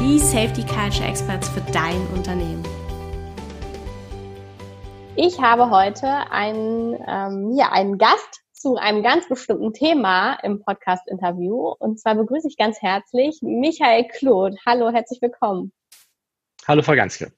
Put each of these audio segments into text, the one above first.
die Safety Culture Experts für dein Unternehmen. Ich habe heute einen, ähm, ja, einen Gast zu einem ganz bestimmten Thema im Podcast-Interview. Und zwar begrüße ich ganz herzlich Michael Kloth. Hallo, herzlich willkommen. Hallo, Frau Ganske.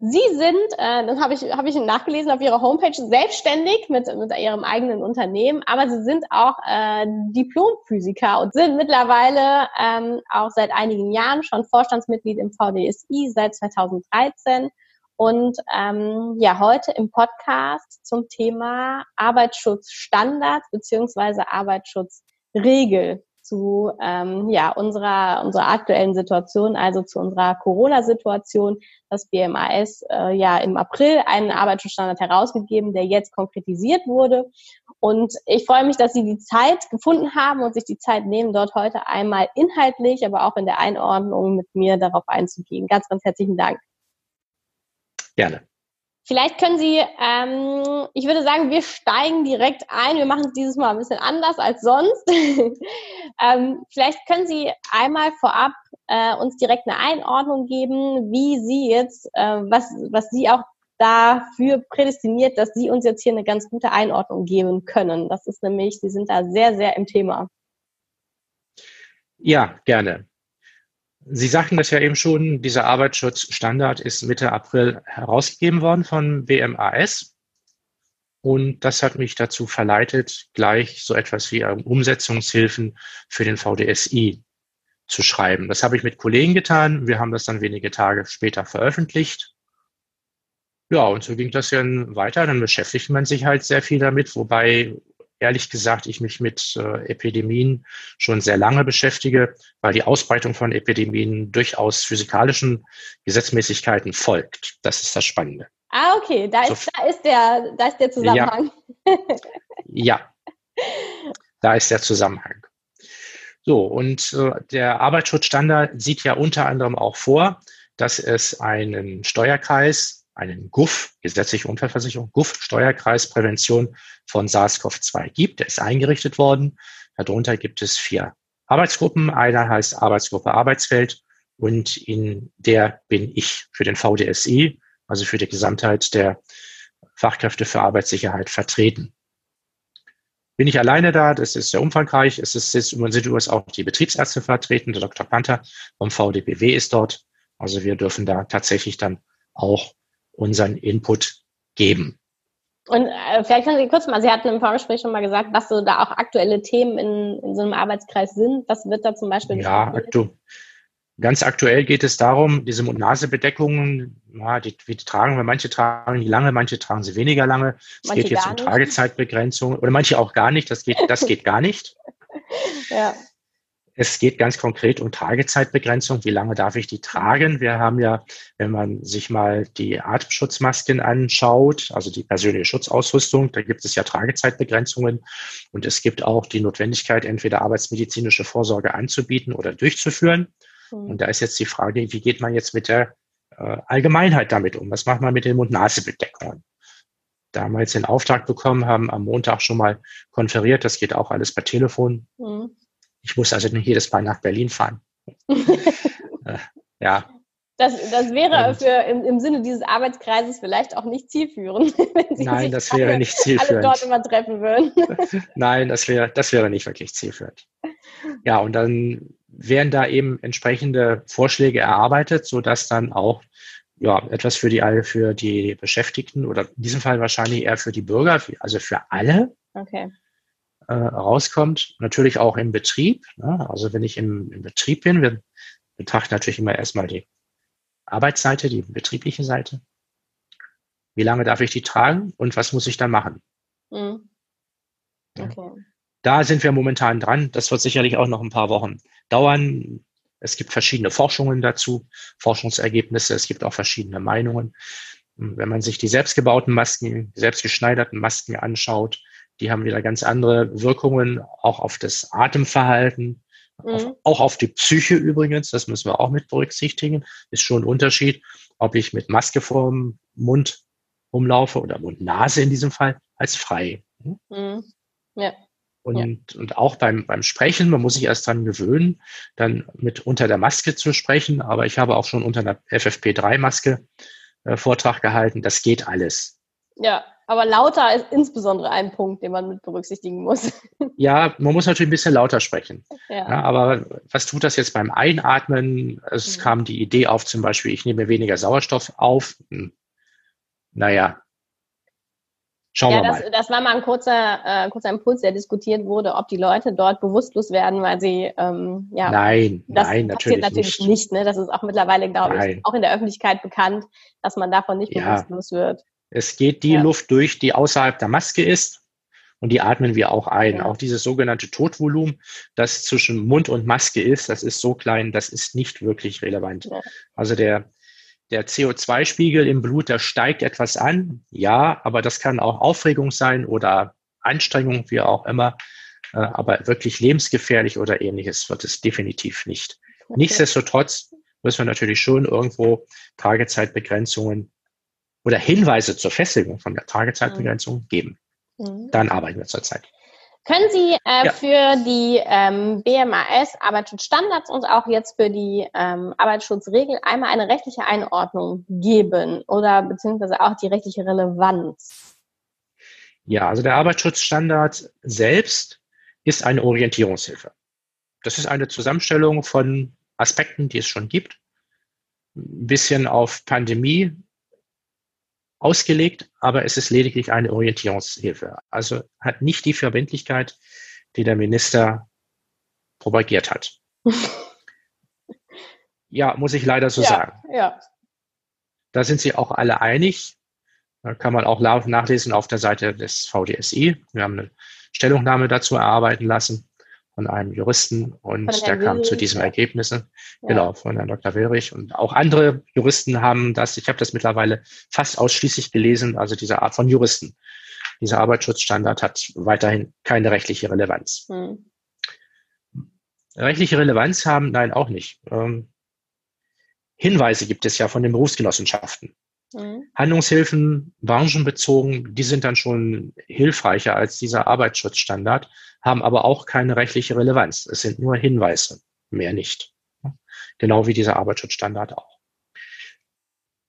Sie sind, äh, das habe ich, hab ich nachgelesen auf Ihrer Homepage, selbstständig mit, mit Ihrem eigenen Unternehmen, aber Sie sind auch äh, Diplomphysiker und sind mittlerweile ähm, auch seit einigen Jahren schon Vorstandsmitglied im VDSI seit 2013 und ähm, ja, heute im Podcast zum Thema Arbeitsschutzstandards beziehungsweise Arbeitsschutzregel zu ähm, ja, unserer, unserer aktuellen Situation, also zu unserer Corona-Situation. Das BMAS äh, ja im April einen Arbeitsschutzstandard herausgegeben, der jetzt konkretisiert wurde. Und ich freue mich, dass Sie die Zeit gefunden haben und sich die Zeit nehmen, dort heute einmal inhaltlich, aber auch in der Einordnung mit mir darauf einzugehen. Ganz, ganz herzlichen Dank. Gerne. Vielleicht können Sie, ähm, ich würde sagen, wir steigen direkt ein. Wir machen es dieses Mal ein bisschen anders als sonst. ähm, vielleicht können Sie einmal vorab äh, uns direkt eine Einordnung geben, wie Sie jetzt, äh, was, was Sie auch dafür prädestiniert, dass Sie uns jetzt hier eine ganz gute Einordnung geben können. Das ist nämlich, Sie sind da sehr, sehr im Thema. Ja, gerne. Sie sagten das ja eben schon, dieser Arbeitsschutzstandard ist Mitte April herausgegeben worden von BMAS. Und das hat mich dazu verleitet, gleich so etwas wie Umsetzungshilfen für den VDSI zu schreiben. Das habe ich mit Kollegen getan. Wir haben das dann wenige Tage später veröffentlicht. Ja, und so ging das dann weiter. Dann beschäftigt man sich halt sehr viel damit, wobei ehrlich gesagt ich mich mit äh, Epidemien schon sehr lange beschäftige, weil die Ausbreitung von Epidemien durchaus physikalischen Gesetzmäßigkeiten folgt. Das ist das Spannende. Ah, okay, da, so, ist, da, ist, der, da ist der Zusammenhang. Ja, ja, da ist der Zusammenhang. So, und äh, der Arbeitsschutzstandard sieht ja unter anderem auch vor, dass es einen Steuerkreis einen GUF, gesetzliche Unfallversicherung, GUF, Steuerkreis Prävention von SARS-CoV-2 gibt. Der ist eingerichtet worden. Darunter gibt es vier Arbeitsgruppen. Einer heißt Arbeitsgruppe Arbeitsfeld und in der bin ich für den VDSI, also für die Gesamtheit der Fachkräfte für Arbeitssicherheit vertreten. Bin ich alleine da, das ist sehr umfangreich. Es ist, es sind übrigens auch die Betriebsärzte vertreten, der Dr. Panther vom VDBW ist dort. Also wir dürfen da tatsächlich dann auch unseren Input geben. Und äh, vielleicht können Sie kurz mal, Sie hatten im Vorgespräch schon mal gesagt, was so da auch aktuelle Themen in, in so einem Arbeitskreis sind. Was wird da zum Beispiel? Ja, aktu ganz aktuell geht es darum, diese Mund-Nase-Bedeckungen, ja, die, die tragen wir, manche tragen die lange, manche tragen sie weniger lange. Es geht jetzt um Tragezeitbegrenzung oder manche auch gar nicht. Das geht, das geht gar nicht. ja. Es geht ganz konkret um Tragezeitbegrenzung. Wie lange darf ich die tragen? Wir haben ja, wenn man sich mal die Atemschutzmasken anschaut, also die persönliche Schutzausrüstung, da gibt es ja Tragezeitbegrenzungen und es gibt auch die Notwendigkeit, entweder arbeitsmedizinische Vorsorge anzubieten oder durchzuführen. Mhm. Und da ist jetzt die Frage, wie geht man jetzt mit der äh, Allgemeinheit damit um? Was macht man mit den Mund-Nase-Bedeckungen? Da haben wir jetzt den Auftrag bekommen, haben am Montag schon mal konferiert. Das geht auch alles per Telefon. Mhm ich muss also nicht jedes Mal nach Berlin fahren. äh, ja. Das, das wäre für, im, im, Sinne dieses Arbeitskreises vielleicht auch nicht zielführend. Wenn Sie Nein, das wäre alle, nicht zielführend. Alle dort immer treffen würden. Nein, das wäre, das wäre nicht wirklich zielführend. Ja, und dann werden da eben entsprechende Vorschläge erarbeitet, sodass dann auch ja, etwas für die, für die Beschäftigten oder in diesem Fall wahrscheinlich eher für die Bürger, also für alle, okay äh, rauskommt. Natürlich auch im Betrieb. Ne? Also wenn ich im, im Betrieb bin, wir betrachten natürlich immer erstmal die Arbeitsseite, die betriebliche Seite. Wie lange darf ich die tragen und was muss ich dann machen? Mhm. Okay. Da sind wir momentan dran. Das wird sicherlich auch noch ein paar Wochen dauern. Es gibt verschiedene Forschungen dazu, Forschungsergebnisse. Es gibt auch verschiedene Meinungen. Wenn man sich die selbstgebauten Masken, selbstgeschneiderten Masken anschaut, die haben wieder ganz andere Wirkungen, auch auf das Atemverhalten, mhm. auf, auch auf die Psyche übrigens, das müssen wir auch mit berücksichtigen. Ist schon ein Unterschied, ob ich mit Maske vorm Mund rumlaufe oder Mund-Nase in diesem Fall, als frei. Mhm. Ja. Und, ja. und auch beim, beim Sprechen, man muss sich erst dran gewöhnen, dann mit unter der Maske zu sprechen. Aber ich habe auch schon unter einer FFP3-Maske äh, Vortrag gehalten. Das geht alles. Ja, aber lauter ist insbesondere ein Punkt, den man mit berücksichtigen muss. Ja, man muss natürlich ein bisschen lauter sprechen. Ja. ja aber was tut das jetzt beim Einatmen? Es mhm. kam die Idee auf, zum Beispiel, ich nehme weniger Sauerstoff auf. Hm. Naja, Schauen ja, wir das, mal. das war mal ein kurzer, äh, kurzer Impuls, der diskutiert wurde, ob die Leute dort bewusstlos werden, weil sie ähm, ja nein, das nein, passiert natürlich, nicht. nicht ne? Das ist auch mittlerweile, glaube ich, auch in der Öffentlichkeit bekannt, dass man davon nicht bewusstlos wird. Es geht die ja. Luft durch, die außerhalb der Maske ist, und die atmen wir auch ein. Ja. Auch dieses sogenannte Totvolumen, das zwischen Mund und Maske ist, das ist so klein, das ist nicht wirklich relevant. Ja. Also der der CO2-Spiegel im Blut, der steigt etwas an, ja, aber das kann auch Aufregung sein oder Anstrengung, wie auch immer. Äh, aber wirklich lebensgefährlich oder ähnliches wird es definitiv nicht. Okay. Nichtsdestotrotz müssen wir natürlich schon irgendwo Tagezeitbegrenzungen oder Hinweise zur Festigung von der Tagezeitbegrenzung mhm. geben. Mhm. Dann arbeiten wir zurzeit. Können Sie äh, ja. für die ähm, BMAS Arbeitsschutzstandards und auch jetzt für die ähm, Arbeitsschutzregel einmal eine rechtliche Einordnung geben oder beziehungsweise auch die rechtliche Relevanz? Ja, also der Arbeitsschutzstandard selbst ist eine Orientierungshilfe. Das ist eine Zusammenstellung von Aspekten, die es schon gibt, ein bisschen auf Pandemie ausgelegt, aber es ist lediglich eine Orientierungshilfe. Also hat nicht die Verbindlichkeit, die der Minister propagiert hat. ja, muss ich leider so ja, sagen. Ja. Da sind sie auch alle einig. Da kann man auch nachlesen auf der Seite des VDSI. Wir haben eine Stellungnahme dazu erarbeiten lassen von einem Juristen und der kam zu diesem Ergebnis. Ja. Genau, von Herrn Dr. Willrich. Und auch andere Juristen haben das, ich habe das mittlerweile fast ausschließlich gelesen, also diese Art von Juristen. Dieser Arbeitsschutzstandard hat weiterhin keine rechtliche Relevanz. Hm. Rechtliche Relevanz haben, nein, auch nicht. Ähm, Hinweise gibt es ja von den Berufsgenossenschaften. Mhm. Handlungshilfen branchenbezogen, die sind dann schon hilfreicher als dieser Arbeitsschutzstandard, haben aber auch keine rechtliche Relevanz. Es sind nur Hinweise, mehr nicht. Genau wie dieser Arbeitsschutzstandard auch.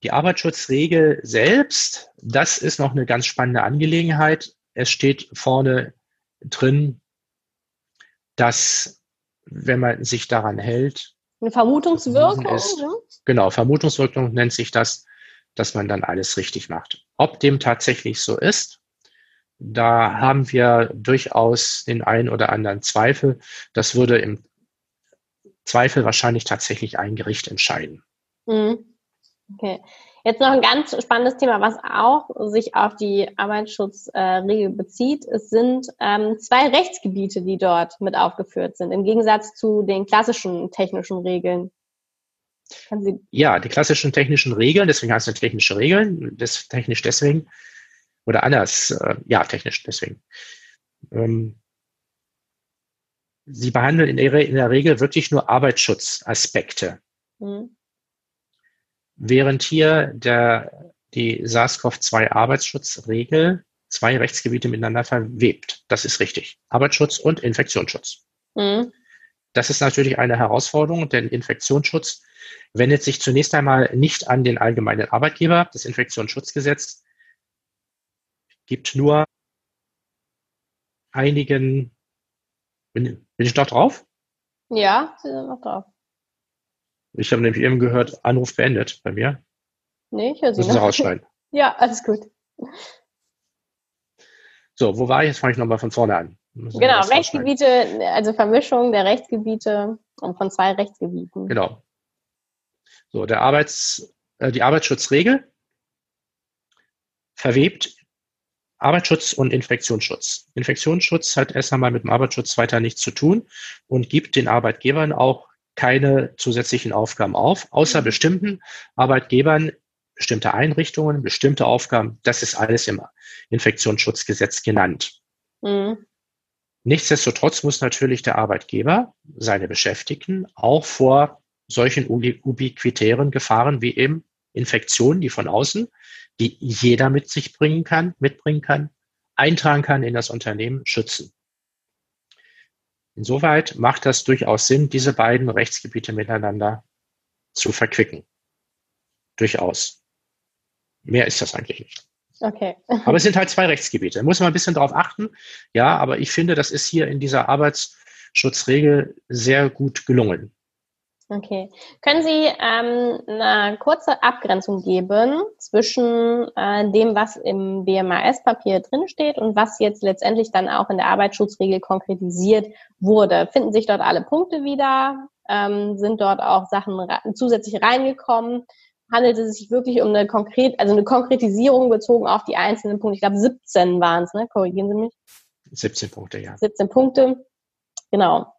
Die Arbeitsschutzregel selbst, das ist noch eine ganz spannende Angelegenheit. Es steht vorne drin, dass wenn man sich daran hält, eine Vermutungswirkung. Ist, ne? Genau, Vermutungswirkung nennt sich das, dass man dann alles richtig macht. Ob dem tatsächlich so ist, da haben wir durchaus den einen oder anderen Zweifel. Das würde im Zweifel wahrscheinlich tatsächlich ein Gericht entscheiden. Mhm. Okay. Jetzt noch ein ganz spannendes Thema, was auch sich auf die Arbeitsschutzregel bezieht. Es sind ähm, zwei Rechtsgebiete, die dort mit aufgeführt sind, im Gegensatz zu den klassischen technischen Regeln ja, die klassischen technischen Regeln, deswegen heißt es technische Regeln, das technisch deswegen, oder anders, äh, ja, technisch deswegen. Ähm, sie behandeln in der, in der, Regel wirklich nur Arbeitsschutzaspekte. Mhm. Während hier der, die SARS-CoV-2 Arbeitsschutzregel zwei Rechtsgebiete miteinander verwebt. Das ist richtig. Arbeitsschutz und Infektionsschutz. Mhm. Das ist natürlich eine Herausforderung, denn Infektionsschutz wendet sich zunächst einmal nicht an den allgemeinen Arbeitgeber. Das Infektionsschutzgesetz gibt nur einigen. Bin, bin ich noch drauf? Ja, Sie sind noch drauf. Ich habe nämlich eben gehört, Anruf beendet bei mir. Nee, ich höre Sie Müssen Sie rausschneiden. Ja, alles gut. So, wo war ich? Jetzt fange ich nochmal von vorne an. Genau, Rechtsgebiete, also Vermischung der Rechtsgebiete und von zwei Rechtsgebieten. Genau. So, der Arbeits, äh, die Arbeitsschutzregel verwebt Arbeitsschutz und Infektionsschutz. Infektionsschutz hat erst einmal mit dem Arbeitsschutz weiter nichts zu tun und gibt den Arbeitgebern auch keine zusätzlichen Aufgaben auf, außer mhm. bestimmten Arbeitgebern bestimmte Einrichtungen, bestimmte Aufgaben. Das ist alles im Infektionsschutzgesetz genannt. Mhm. Nichtsdestotrotz muss natürlich der Arbeitgeber seine Beschäftigten auch vor solchen ubiquitären Gefahren wie eben Infektionen, die von außen, die jeder mit sich bringen kann, mitbringen kann, eintragen kann in das Unternehmen, schützen. Insoweit macht das durchaus Sinn, diese beiden Rechtsgebiete miteinander zu verquicken. Durchaus. Mehr ist das eigentlich nicht. Okay. aber es sind halt zwei Rechtsgebiete. Da muss man ein bisschen drauf achten. Ja, aber ich finde, das ist hier in dieser Arbeitsschutzregel sehr gut gelungen. Okay. Können Sie ähm, eine kurze Abgrenzung geben zwischen äh, dem, was im BMAS-Papier drinsteht und was jetzt letztendlich dann auch in der Arbeitsschutzregel konkretisiert wurde? Finden sich dort alle Punkte wieder? Ähm, sind dort auch Sachen zusätzlich reingekommen? handelt es sich wirklich um eine konkret, also eine Konkretisierung bezogen auf die einzelnen Punkte. Ich glaube, 17 waren es, ne? Korrigieren Sie mich. 17 Punkte, ja. 17 Punkte, genau.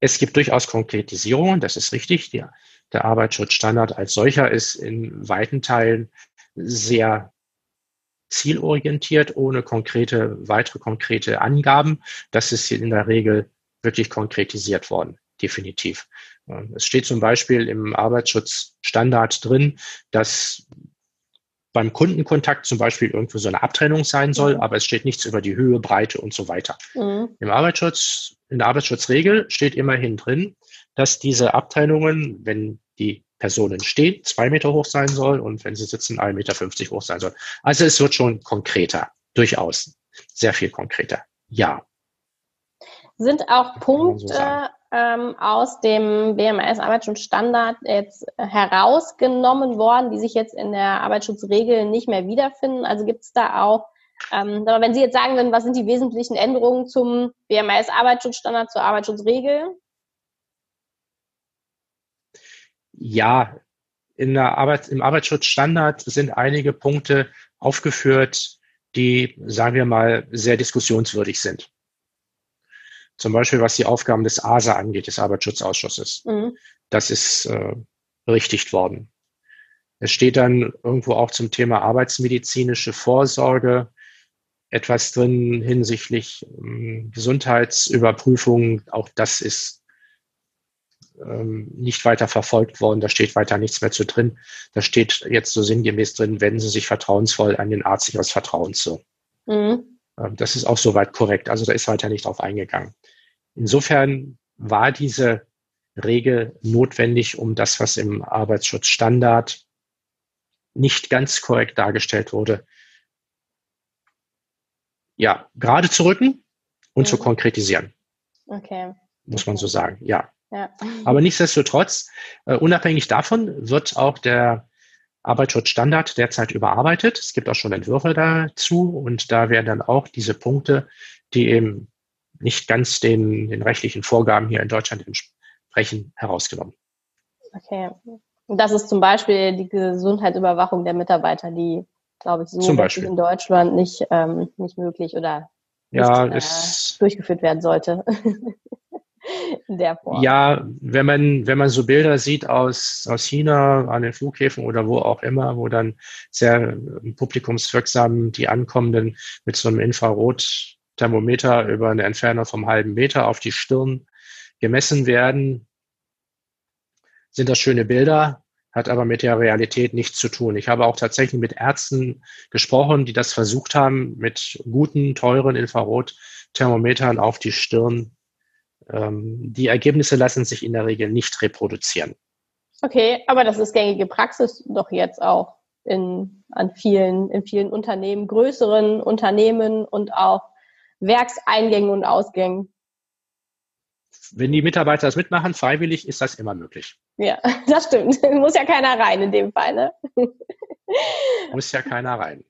Es gibt durchaus Konkretisierungen, das ist richtig. Der, der Arbeitsschutzstandard als solcher ist in weiten Teilen sehr zielorientiert, ohne konkrete, weitere konkrete Angaben. Das ist in der Regel wirklich konkretisiert worden, definitiv. Es steht zum Beispiel im Arbeitsschutzstandard drin, dass beim Kundenkontakt zum Beispiel irgendwo so eine Abtrennung sein soll, mhm. aber es steht nichts über die Höhe, Breite und so weiter. Mhm. Im Arbeitsschutz, in der Arbeitsschutzregel steht immerhin drin, dass diese Abtrennungen, wenn die Personen stehen, zwei Meter hoch sein soll und wenn sie sitzen, 1,50 Meter hoch sein soll. Also es wird schon konkreter, durchaus. Sehr viel konkreter. Ja. Sind auch Punkte ähm, aus dem BMS-Arbeitsschutzstandard jetzt herausgenommen worden, die sich jetzt in der Arbeitsschutzregel nicht mehr wiederfinden? Also gibt es da auch, ähm, wenn Sie jetzt sagen würden, was sind die wesentlichen Änderungen zum BMS-Arbeitsschutzstandard zur Arbeitsschutzregel? Ja, in der Arbeit, im Arbeitsschutzstandard sind einige Punkte aufgeführt, die, sagen wir mal, sehr diskussionswürdig sind. Zum Beispiel, was die Aufgaben des ASA angeht, des Arbeitsschutzausschusses. Mhm. Das ist äh, berichtigt worden. Es steht dann irgendwo auch zum Thema arbeitsmedizinische Vorsorge etwas drin hinsichtlich ähm, Gesundheitsüberprüfung. Auch das ist ähm, nicht weiter verfolgt worden. Da steht weiter nichts mehr zu drin. Da steht jetzt so sinngemäß drin, wenden Sie sich vertrauensvoll an den Arzt Ihres Vertrauens zu. Mhm. Ähm, das ist auch soweit korrekt. Also da ist weiter nicht drauf eingegangen. Insofern war diese Regel notwendig, um das, was im Arbeitsschutzstandard nicht ganz korrekt dargestellt wurde, ja, gerade zu rücken und mhm. zu konkretisieren. Okay. Muss man so sagen, ja. ja. Aber nichtsdestotrotz, uh, unabhängig davon wird auch der Arbeitsschutzstandard derzeit überarbeitet. Es gibt auch schon Entwürfe dazu und da werden dann auch diese Punkte, die eben nicht ganz den, den rechtlichen Vorgaben hier in Deutschland entsprechen, herausgenommen. Okay. Und das ist zum Beispiel die Gesundheitsüberwachung der Mitarbeiter, die, glaube ich, so in Deutschland nicht, ähm, nicht möglich oder ja, nicht, äh, durchgeführt werden sollte. in der Form. Ja, wenn man, wenn man so Bilder sieht aus, aus China an den Flughäfen oder wo auch immer, wo dann sehr publikumswirksam die Ankommenden mit so einem Infrarot Thermometer über eine Entfernung vom halben Meter auf die Stirn gemessen werden, sind das schöne Bilder, hat aber mit der Realität nichts zu tun. Ich habe auch tatsächlich mit Ärzten gesprochen, die das versucht haben, mit guten, teuren Infrarotthermometern auf die Stirn. Ähm, die Ergebnisse lassen sich in der Regel nicht reproduzieren. Okay, aber das ist gängige Praxis doch jetzt auch in, an vielen, in vielen Unternehmen, größeren Unternehmen und auch Werkseingängen und Ausgängen. Wenn die Mitarbeiter das mitmachen, freiwillig, ist das immer möglich. Ja, das stimmt. Muss ja keiner rein in dem Fall, ne? Muss ja keiner rein.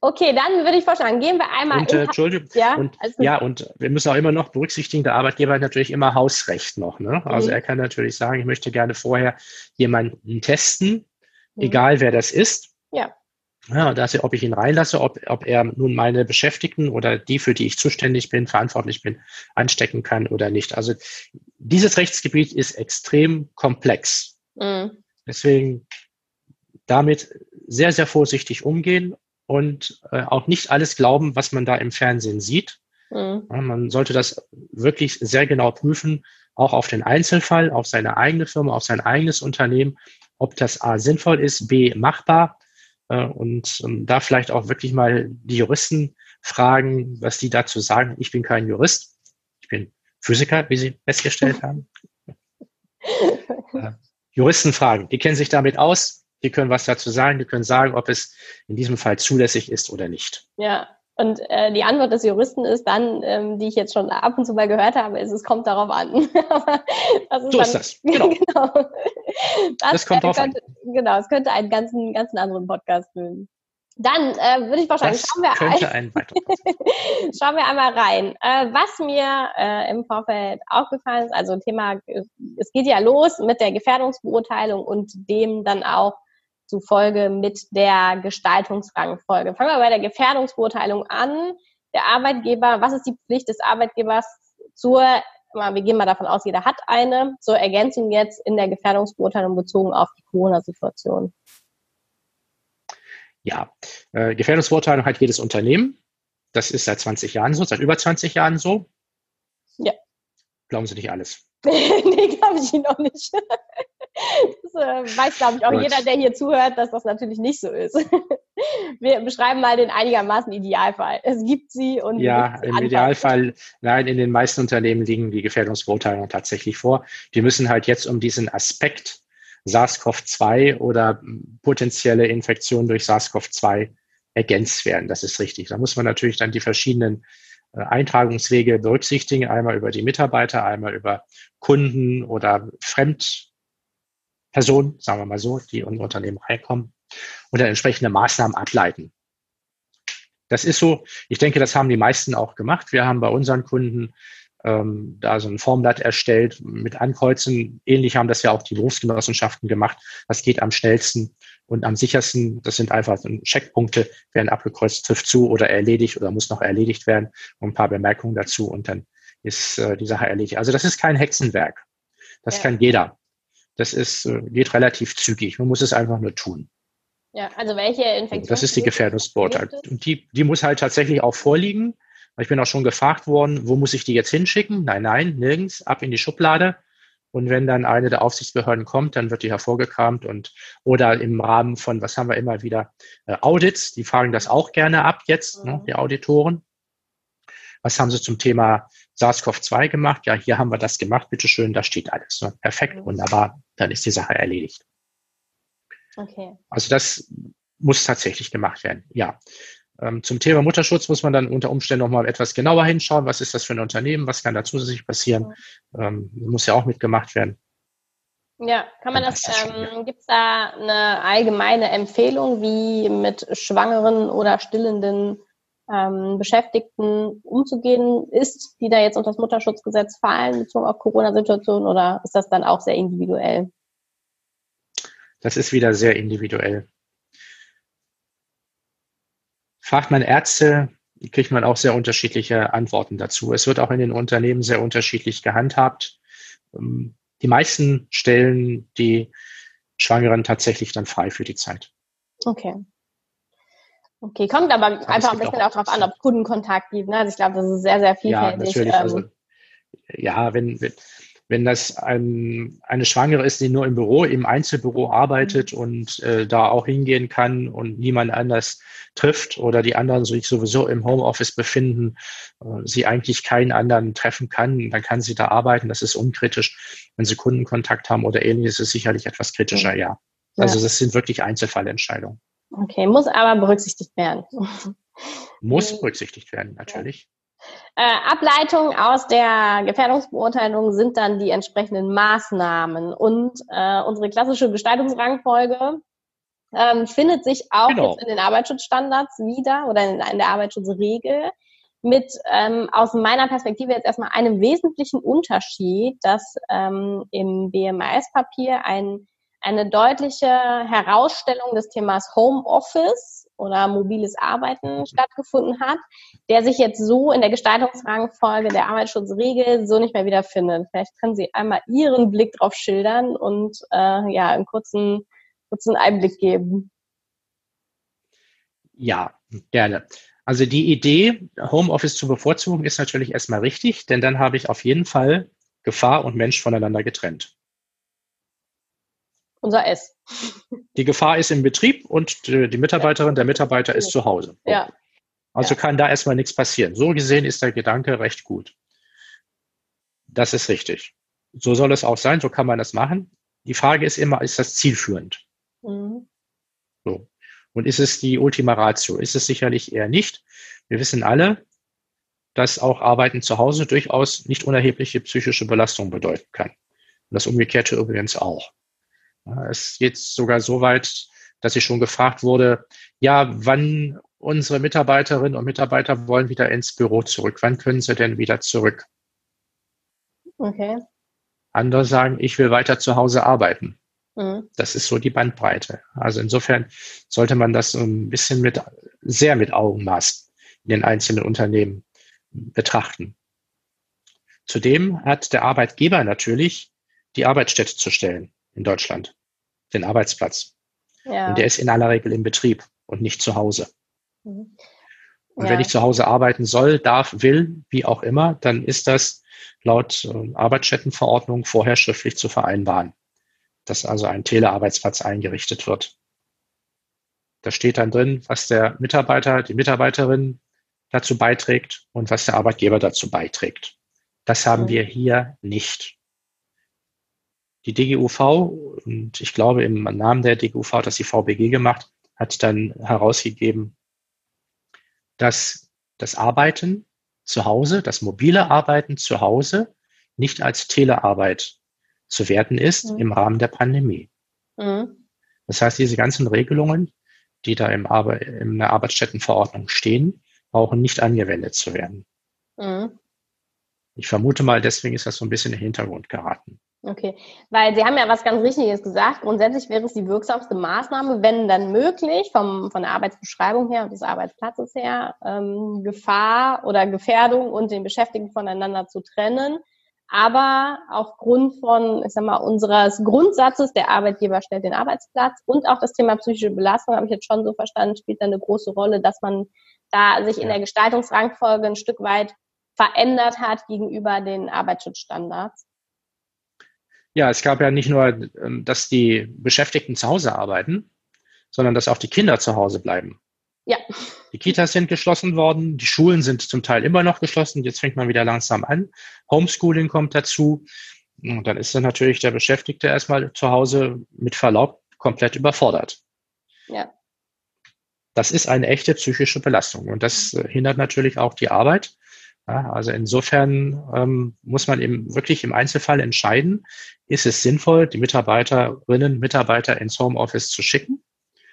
okay, dann würde ich vorschlagen, gehen wir einmal. Und, äh, Entschuldigung, ja, und, ja, und wir müssen auch immer noch berücksichtigen, der Arbeitgeber hat natürlich immer Hausrecht noch. Ne? Also mhm. er kann natürlich sagen, ich möchte gerne vorher jemanden testen, mhm. egal wer das ist. Ja. Ja, dass, ob ich ihn reinlasse, ob, ob er nun meine Beschäftigten oder die, für die ich zuständig bin, verantwortlich bin, anstecken kann oder nicht. Also dieses Rechtsgebiet ist extrem komplex. Mhm. Deswegen damit sehr, sehr vorsichtig umgehen und äh, auch nicht alles glauben, was man da im Fernsehen sieht. Mhm. Ja, man sollte das wirklich sehr genau prüfen, auch auf den Einzelfall, auf seine eigene Firma, auf sein eigenes Unternehmen, ob das A sinnvoll ist, B machbar und ähm, da vielleicht auch wirklich mal die Juristen fragen, was die dazu sagen. Ich bin kein Jurist, ich bin Physiker, wie Sie festgestellt haben. äh, Juristen fragen, die kennen sich damit aus, die können was dazu sagen, die können sagen, ob es in diesem Fall zulässig ist oder nicht. Ja, und äh, die Antwort des Juristen ist dann, ähm, die ich jetzt schon ab und zu mal gehört habe, ist, es kommt darauf an. ist so dann, ist das. Genau. genau. Das, das kommt drauf könnte, an. Genau, es könnte einen ganzen, ganzen anderen Podcast füllen. Dann äh, würde ich wahrscheinlich das schauen wir könnte ein, ein schauen wir einmal rein. Äh, was mir äh, im Vorfeld aufgefallen ist, also Thema, es geht ja los mit der Gefährdungsbeurteilung und dem dann auch zufolge mit der Gestaltungsrangfolge. Fangen wir bei der Gefährdungsbeurteilung an. Der Arbeitgeber, was ist die Pflicht des Arbeitgebers zur, wir gehen mal davon aus, jeder hat eine, zur Ergänzung jetzt in der Gefährdungsbeurteilung bezogen auf die Corona-Situation? Ja, äh, Gefährdungsbeurteilung hat jedes Unternehmen. Das ist seit 20 Jahren so, seit über 20 Jahren so. Ja. Glauben Sie nicht alles? nee, glaube ich noch nicht. Das äh, weiß, glaube ich, auch Gut. jeder, der hier zuhört, dass das natürlich nicht so ist. Wir beschreiben mal den einigermaßen Idealfall. Es gibt sie und. Ja, im anpassen. Idealfall, nein, in den meisten Unternehmen liegen die Gefährdungsbeurteilungen tatsächlich vor. Die müssen halt jetzt um diesen Aspekt SARS-CoV-2 oder potenzielle Infektion durch SARS-CoV-2 ergänzt werden. Das ist richtig. Da muss man natürlich dann die verschiedenen äh, Eintragungswege berücksichtigen, einmal über die Mitarbeiter, einmal über Kunden oder Fremdpersonen, sagen wir mal so, die in unser Unternehmen reinkommen und dann entsprechende Maßnahmen ableiten. Das ist so, ich denke, das haben die meisten auch gemacht. Wir haben bei unseren Kunden ähm, da so ein Formblatt erstellt mit Ankreuzen. Ähnlich haben das ja auch die Berufsgenossenschaften gemacht. Was geht am schnellsten und am sichersten? Das sind einfach so Checkpunkte, werden abgekreuzt, trifft zu oder erledigt oder muss noch erledigt werden und ein paar Bemerkungen dazu und dann ist äh, die Sache erledigt. Also das ist kein Hexenwerk. Das ja. kann jeder. Das ist, äh, geht relativ zügig. Man muss es einfach nur tun. Ja, also welche Infektion? Das ist die Gefährdungsbeurteilung. Und die, die muss halt tatsächlich auch vorliegen. Ich bin auch schon gefragt worden, wo muss ich die jetzt hinschicken? Nein, nein, nirgends, ab in die Schublade. Und wenn dann eine der Aufsichtsbehörden kommt, dann wird die hervorgekramt und oder im Rahmen von, was haben wir immer wieder, äh, Audits, die fragen das auch gerne ab jetzt, ne, mhm. ne, die Auditoren. Was haben sie zum Thema SARS-CoV-2 gemacht? Ja, hier haben wir das gemacht, bitteschön, da steht alles. Ne? Perfekt, mhm. wunderbar, dann ist die Sache erledigt. Okay. Also das muss tatsächlich gemacht werden, ja. Ähm, zum Thema Mutterschutz muss man dann unter Umständen nochmal etwas genauer hinschauen. Was ist das für ein Unternehmen? Was kann da zusätzlich passieren? Ähm, muss ja auch mitgemacht werden. Ja, kann man das, das ähm, gibt es da eine allgemeine Empfehlung, wie mit schwangeren oder stillenden ähm, Beschäftigten umzugehen ist, die da jetzt unter das Mutterschutzgesetz fallen, bezogen auf Corona-Situation, oder ist das dann auch sehr individuell? Das ist wieder sehr individuell. Fragt man Ärzte, kriegt man auch sehr unterschiedliche Antworten dazu. Es wird auch in den Unternehmen sehr unterschiedlich gehandhabt. Ähm, die meisten stellen die Schwangeren tatsächlich dann frei für die Zeit. Okay. Okay, kommt aber, aber einfach ein bisschen auch darauf an, ob Kundenkontakt gibt. Ne? Also ich glaube, das ist sehr, sehr vielfältig. Ja, natürlich. Also, ähm, ja, wenn, wenn, wenn das ein, eine Schwangere ist, die nur im Büro, im Einzelbüro arbeitet mhm. und äh, da auch hingehen kann und niemand anders trifft oder die anderen sich sowieso im Homeoffice befinden, äh, sie eigentlich keinen anderen treffen kann, dann kann sie da arbeiten. Das ist unkritisch. Wenn sie Kundenkontakt haben oder ähnliches, ist es sicherlich etwas kritischer, mhm. ja. Also das sind wirklich Einzelfallentscheidungen. Okay, muss aber berücksichtigt werden. Muss mhm. berücksichtigt werden, natürlich. Äh, Ableitungen aus der Gefährdungsbeurteilung sind dann die entsprechenden Maßnahmen. Und äh, unsere klassische Gestaltungsrangfolge ähm, findet sich auch genau. jetzt in den Arbeitsschutzstandards wieder oder in, in der Arbeitsschutzregel mit ähm, aus meiner Perspektive jetzt erstmal einem wesentlichen Unterschied, dass ähm, im BMAS-Papier ein, eine deutliche Herausstellung des Themas Homeoffice oder mobiles Arbeiten stattgefunden hat, der sich jetzt so in der Gestaltungsrangfolge der Arbeitsschutzregel so nicht mehr wiederfindet. Vielleicht können Sie einmal Ihren Blick drauf schildern und äh, ja, einen kurzen, kurzen Einblick geben. Ja, gerne. Also die Idee, Homeoffice zu bevorzugen, ist natürlich erstmal richtig, denn dann habe ich auf jeden Fall Gefahr und Mensch voneinander getrennt. Unser S. Die Gefahr ist im Betrieb und die Mitarbeiterin, der Mitarbeiter ist zu Hause. Ja. Also ja. kann da erstmal nichts passieren. So gesehen ist der Gedanke recht gut. Das ist richtig. So soll es auch sein, so kann man das machen. Die Frage ist immer, ist das zielführend? Mhm. So. Und ist es die Ultima Ratio? Ist es sicherlich eher nicht. Wir wissen alle, dass auch Arbeiten zu Hause durchaus nicht unerhebliche psychische Belastung bedeuten kann. Und das Umgekehrte übrigens auch. Es geht sogar so weit, dass ich schon gefragt wurde, ja, wann unsere Mitarbeiterinnen und Mitarbeiter wollen wieder ins Büro zurück. Wann können sie denn wieder zurück? Okay. Andere sagen, ich will weiter zu Hause arbeiten. Mhm. Das ist so die Bandbreite. Also insofern sollte man das ein bisschen mit, sehr mit Augenmaß in den einzelnen Unternehmen betrachten. Zudem hat der Arbeitgeber natürlich die Arbeitsstätte zu stellen in Deutschland, den Arbeitsplatz. Ja. Und der ist in aller Regel im Betrieb und nicht zu Hause. Mhm. Und ja. wenn ich zu Hause arbeiten soll, darf, will, wie auch immer, dann ist das laut äh, Arbeitsstättenverordnung vorher schriftlich zu vereinbaren dass also ein Telearbeitsplatz eingerichtet wird. Da steht dann drin, was der Mitarbeiter, die Mitarbeiterin dazu beiträgt und was der Arbeitgeber dazu beiträgt. Das haben wir hier nicht. Die DGUV, und ich glaube im Namen der DGUV hat das die VBG gemacht, hat dann herausgegeben, dass das Arbeiten zu Hause, das mobile Arbeiten zu Hause nicht als Telearbeit zu werten ist mhm. im Rahmen der Pandemie. Mhm. Das heißt, diese ganzen Regelungen, die da im Arbe in der Arbeitsstättenverordnung stehen, brauchen nicht angewendet zu werden. Mhm. Ich vermute mal, deswegen ist das so ein bisschen in den Hintergrund geraten. Okay, weil Sie haben ja was ganz Richtiges gesagt. Grundsätzlich wäre es die wirksamste Maßnahme, wenn dann möglich, vom, von der Arbeitsbeschreibung her und des Arbeitsplatzes her, ähm, Gefahr oder Gefährdung und den Beschäftigten voneinander zu trennen aber aufgrund von, ich sag mal, unseres Grundsatzes, der Arbeitgeber stellt den Arbeitsplatz und auch das Thema psychische Belastung, habe ich jetzt schon so verstanden, spielt da eine große Rolle, dass man da sich in der Gestaltungsrangfolge ein Stück weit verändert hat gegenüber den Arbeitsschutzstandards. Ja, es gab ja nicht nur, ähm, dass die Beschäftigten zu Hause arbeiten, sondern dass auch die Kinder zu Hause bleiben. Ja. Die Kitas sind geschlossen worden, die Schulen sind zum Teil immer noch geschlossen, jetzt fängt man wieder langsam an. Homeschooling kommt dazu. Und dann ist dann natürlich der Beschäftigte erstmal zu Hause mit Verlaub komplett überfordert. Ja. Das ist eine echte psychische Belastung und das äh, hindert natürlich auch die Arbeit. Ja, also insofern ähm, muss man eben wirklich im Einzelfall entscheiden, ist es sinnvoll, die Mitarbeiterinnen, Mitarbeiter ins Homeoffice zu schicken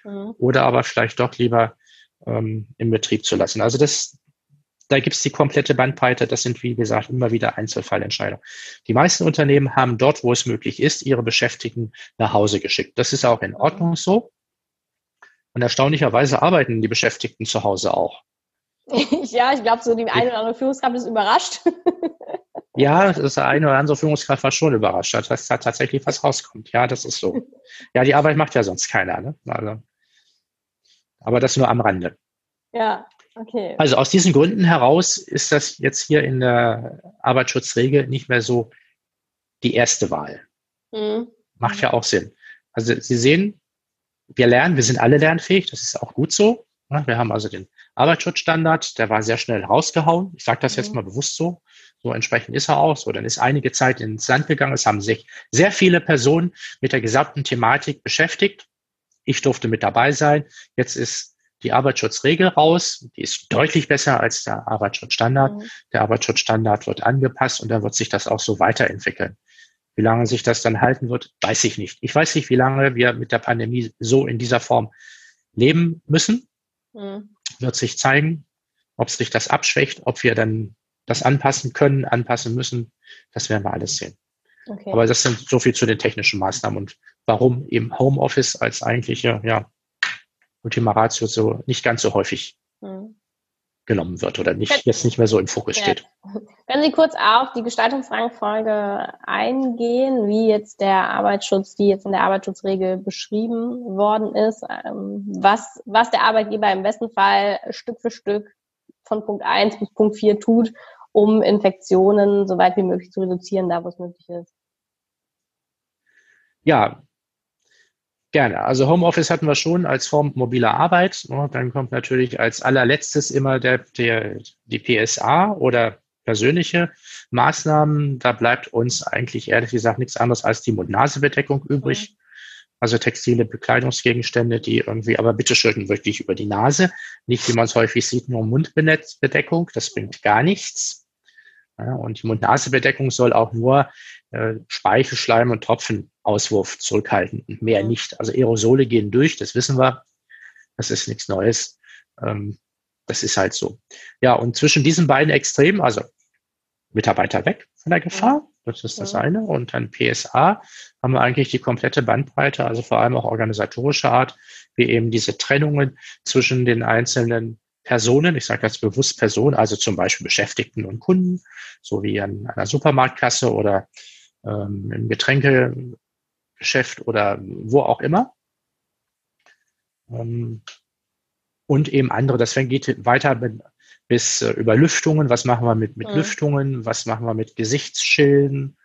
mhm. oder aber vielleicht doch lieber ähm, im Betrieb zu lassen. Also das, da gibt es die komplette Bandbreite. Das sind, wie gesagt, immer wieder Einzelfallentscheidungen. Die meisten Unternehmen haben dort, wo es möglich ist, ihre Beschäftigten nach Hause geschickt. Das ist auch in Ordnung so. Und erstaunlicherweise arbeiten die Beschäftigten zu Hause auch. ja, ich glaube, so die eine oder andere Führungskraft ist überrascht. ja, das eine oder andere Führungskraft war schon überrascht, dass da tatsächlich was rauskommt. Ja, das ist so. Ja, die Arbeit macht ja sonst keiner. Ne? Also, aber das nur am Rande. Ja, okay. Also aus diesen Gründen heraus ist das jetzt hier in der Arbeitsschutzregel nicht mehr so die erste Wahl. Mhm. Macht ja auch Sinn. Also Sie sehen, wir lernen, wir sind alle lernfähig, das ist auch gut so. Wir haben also den Arbeitsschutzstandard, der war sehr schnell rausgehauen. Ich sage das jetzt mhm. mal bewusst so. So entsprechend ist er auch so. Dann ist einige Zeit ins Sand gegangen. Es haben sich sehr viele Personen mit der gesamten Thematik beschäftigt. Ich durfte mit dabei sein. Jetzt ist die Arbeitsschutzregel raus. Die ist deutlich besser als der Arbeitsschutzstandard. Mhm. Der Arbeitsschutzstandard wird angepasst und dann wird sich das auch so weiterentwickeln. Wie lange sich das dann halten wird, weiß ich nicht. Ich weiß nicht, wie lange wir mit der Pandemie so in dieser Form leben müssen. Mhm. Wird sich zeigen, ob sich das abschwächt, ob wir dann das anpassen können, anpassen müssen. Das werden wir alles sehen. Okay. Aber das sind so viel zu den technischen Maßnahmen und warum eben Homeoffice als eigentliche ja, Ultima Ratio so nicht ganz so häufig mhm. Genommen wird oder nicht, jetzt nicht mehr so im Fokus ja. steht. Können Sie kurz auf die Gestaltungsrangfolge eingehen, wie jetzt der Arbeitsschutz, die jetzt in der Arbeitsschutzregel beschrieben worden ist, ähm, was, was der Arbeitgeber im besten Fall Stück für Stück von Punkt 1 bis Punkt 4 tut, um Infektionen so weit wie möglich zu reduzieren, da wo es möglich ist? Ja, Gerne. Also Homeoffice hatten wir schon als Form mobiler Arbeit. Dann kommt natürlich als allerletztes immer der, der, die PSA oder persönliche Maßnahmen. Da bleibt uns eigentlich ehrlich gesagt nichts anderes als die Mund-Nase-Bedeckung übrig. Also textile Bekleidungsgegenstände, die irgendwie, aber bitte schön wirklich über die Nase. Nicht, wie man es häufig sieht, nur Mundbedeckung. Das bringt gar nichts. Und die Mund-Nase-Bedeckung soll auch nur äh, Speichel, Schleim Tropfenauswurf zurückhalten und mehr nicht. Also Aerosole gehen durch, das wissen wir. Das ist nichts Neues. Ähm, das ist halt so. Ja, und zwischen diesen beiden Extremen, also Mitarbeiter weg von der Gefahr, das ist das eine, und dann PSA haben wir eigentlich die komplette Bandbreite, also vor allem auch organisatorischer Art, wie eben diese Trennungen zwischen den einzelnen Personen, ich sage jetzt bewusst Personen, also zum Beispiel Beschäftigten und Kunden, so wie an einer Supermarktkasse oder ähm, im Getränkegeschäft oder wo auch immer. Ähm, und eben andere, das geht weiter bis äh, über Lüftungen. Was machen wir mit, mit mhm. Lüftungen? Was machen wir mit Gesichtsschilden?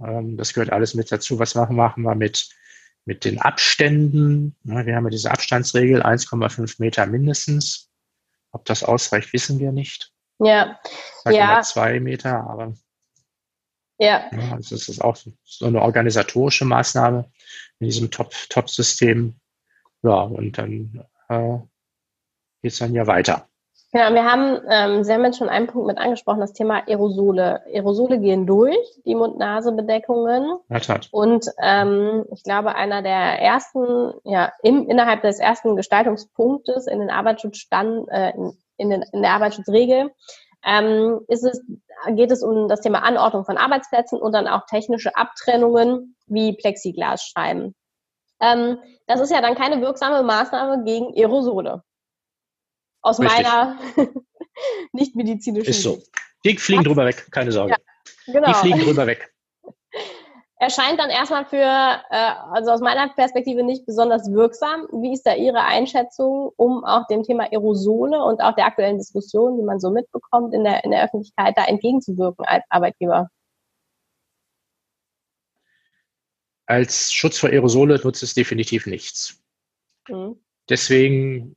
Ähm, das gehört alles mit dazu. Was machen, machen wir mit, mit den Abständen? Wir haben ja diese Abstandsregel 1,5 Meter mindestens. Ob das ausreicht, wissen wir nicht. Ja. Ja. zwei Meter, aber ja. ja also das ist auch so eine organisatorische Maßnahme in diesem Top-Top-System. Ja, und dann äh, geht es dann ja weiter. Genau, wir haben, ähm, Sie haben jetzt schon einen Punkt mit angesprochen, das Thema Aerosole. Aerosole gehen durch, die Mund-Nase-Bedeckungen. Und ähm, ich glaube, einer der ersten, ja, im, innerhalb des ersten Gestaltungspunktes in den Arbeitsschutzstand, äh, in, in, den, in der Arbeitsschutzregel ähm, ist es, geht es um das Thema Anordnung von Arbeitsplätzen und dann auch technische Abtrennungen wie Plexiglasscheiben. Ähm, das ist ja dann keine wirksame Maßnahme gegen Aerosole. Aus Richtig. meiner nicht medizinischen Ist so. Die fliegen drüber weg, keine Sorge. Ja, genau. Die fliegen drüber weg erscheint dann erstmal für, äh, also aus meiner Perspektive nicht besonders wirksam. Wie ist da Ihre Einschätzung, um auch dem Thema Aerosole und auch der aktuellen Diskussion, die man so mitbekommt in der, in der Öffentlichkeit, da entgegenzuwirken als Arbeitgeber? Als Schutz vor Aerosole nutzt es definitiv nichts. Mhm. Deswegen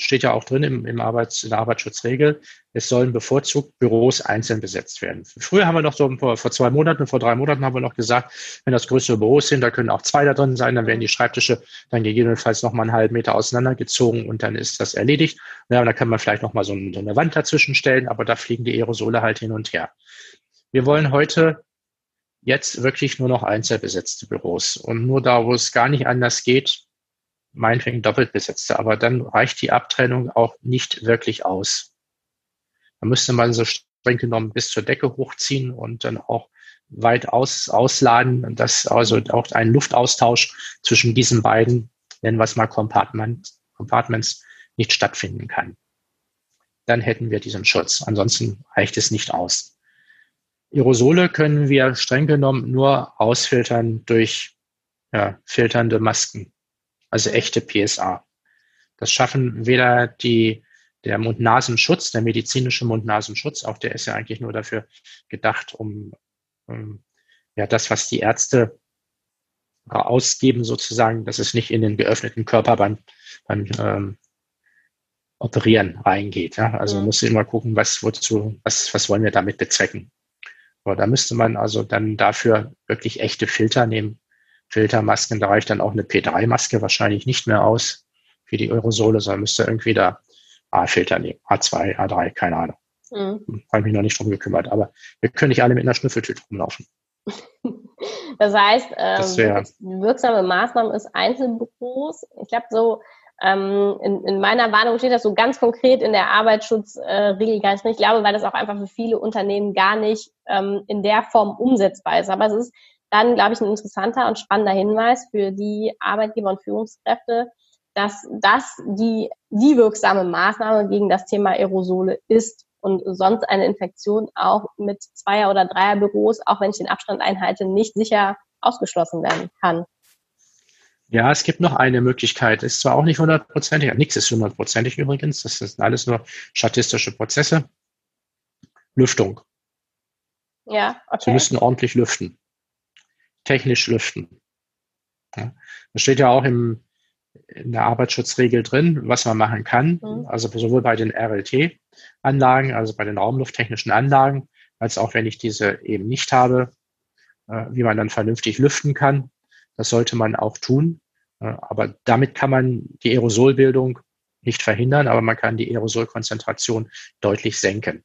steht ja auch drin im, im Arbeits-, in der Arbeitsschutzregel, es sollen bevorzugt Büros einzeln besetzt werden. Früher haben wir noch so vor, vor zwei Monaten, vor drei Monaten haben wir noch gesagt, wenn das größere Büros sind, da können auch zwei da drin sein, dann werden die Schreibtische dann gegebenenfalls noch mal einen halben Meter auseinandergezogen und dann ist das erledigt. Ja, da kann man vielleicht noch mal so, so eine Wand dazwischen stellen, aber da fliegen die Aerosole halt hin und her. Wir wollen heute jetzt wirklich nur noch einzeln besetzte Büros und nur da, wo es gar nicht anders geht, meinetwegen doppelt besetzte, aber dann reicht die Abtrennung auch nicht wirklich aus. Da müsste man so streng genommen bis zur Decke hochziehen und dann auch weit aus, ausladen, dass also auch ein Luftaustausch zwischen diesen beiden, nennen wir es mal Compartment, Compartments, nicht stattfinden kann. Dann hätten wir diesen Schutz. Ansonsten reicht es nicht aus. Aerosole können wir streng genommen nur ausfiltern durch ja, filternde Masken also echte PSA. Das schaffen weder die, der Mund-Nasenschutz, der medizinische Mund-Nasenschutz, auch der ist ja eigentlich nur dafür gedacht, um, um ja das, was die Ärzte ausgeben, sozusagen, dass es nicht in den geöffneten Körper beim, beim ähm, Operieren reingeht. Ja? Also ja. muss immer gucken, was wozu, was, was wollen wir damit bezwecken. Aber da müsste man also dann dafür wirklich echte Filter nehmen, Filtermasken, da reicht dann auch eine P3-Maske wahrscheinlich nicht mehr aus für die Aerosole, sondern müsste irgendwie da A-Filter nehmen, A2, A3, keine Ahnung. Mhm. Habe mich noch nicht drum gekümmert, aber wir können nicht alle mit einer Schnüffeltüte rumlaufen. Das heißt, ähm, wirksame Maßnahmen ist Einzelbüros. Ich glaube, so ähm, in, in meiner Warnung steht das so ganz konkret in der Arbeitsschutzregel äh, gar nicht drin. Ich glaube, weil das auch einfach für viele Unternehmen gar nicht ähm, in der Form umsetzbar ist. Aber es ist dann, glaube ich, ein interessanter und spannender Hinweis für die Arbeitgeber und Führungskräfte, dass das die, die wirksame Maßnahme gegen das Thema Aerosole ist und sonst eine Infektion auch mit Zweier- oder Dreierbüros, auch wenn ich den Abstand einhalte, nicht sicher ausgeschlossen werden kann. Ja, es gibt noch eine Möglichkeit. Ist zwar auch nicht hundertprozentig, nichts ist hundertprozentig übrigens. Das sind alles nur statistische Prozesse. Lüftung. Ja, okay. Sie müssen ordentlich lüften. Technisch lüften. Ja. Das steht ja auch im, in der Arbeitsschutzregel drin, was man machen kann. Mhm. Also sowohl bei den RLT-Anlagen, also bei den raumlufttechnischen Anlagen, als auch wenn ich diese eben nicht habe, äh, wie man dann vernünftig lüften kann. Das sollte man auch tun. Äh, aber damit kann man die Aerosolbildung nicht verhindern, aber man kann die Aerosolkonzentration deutlich senken.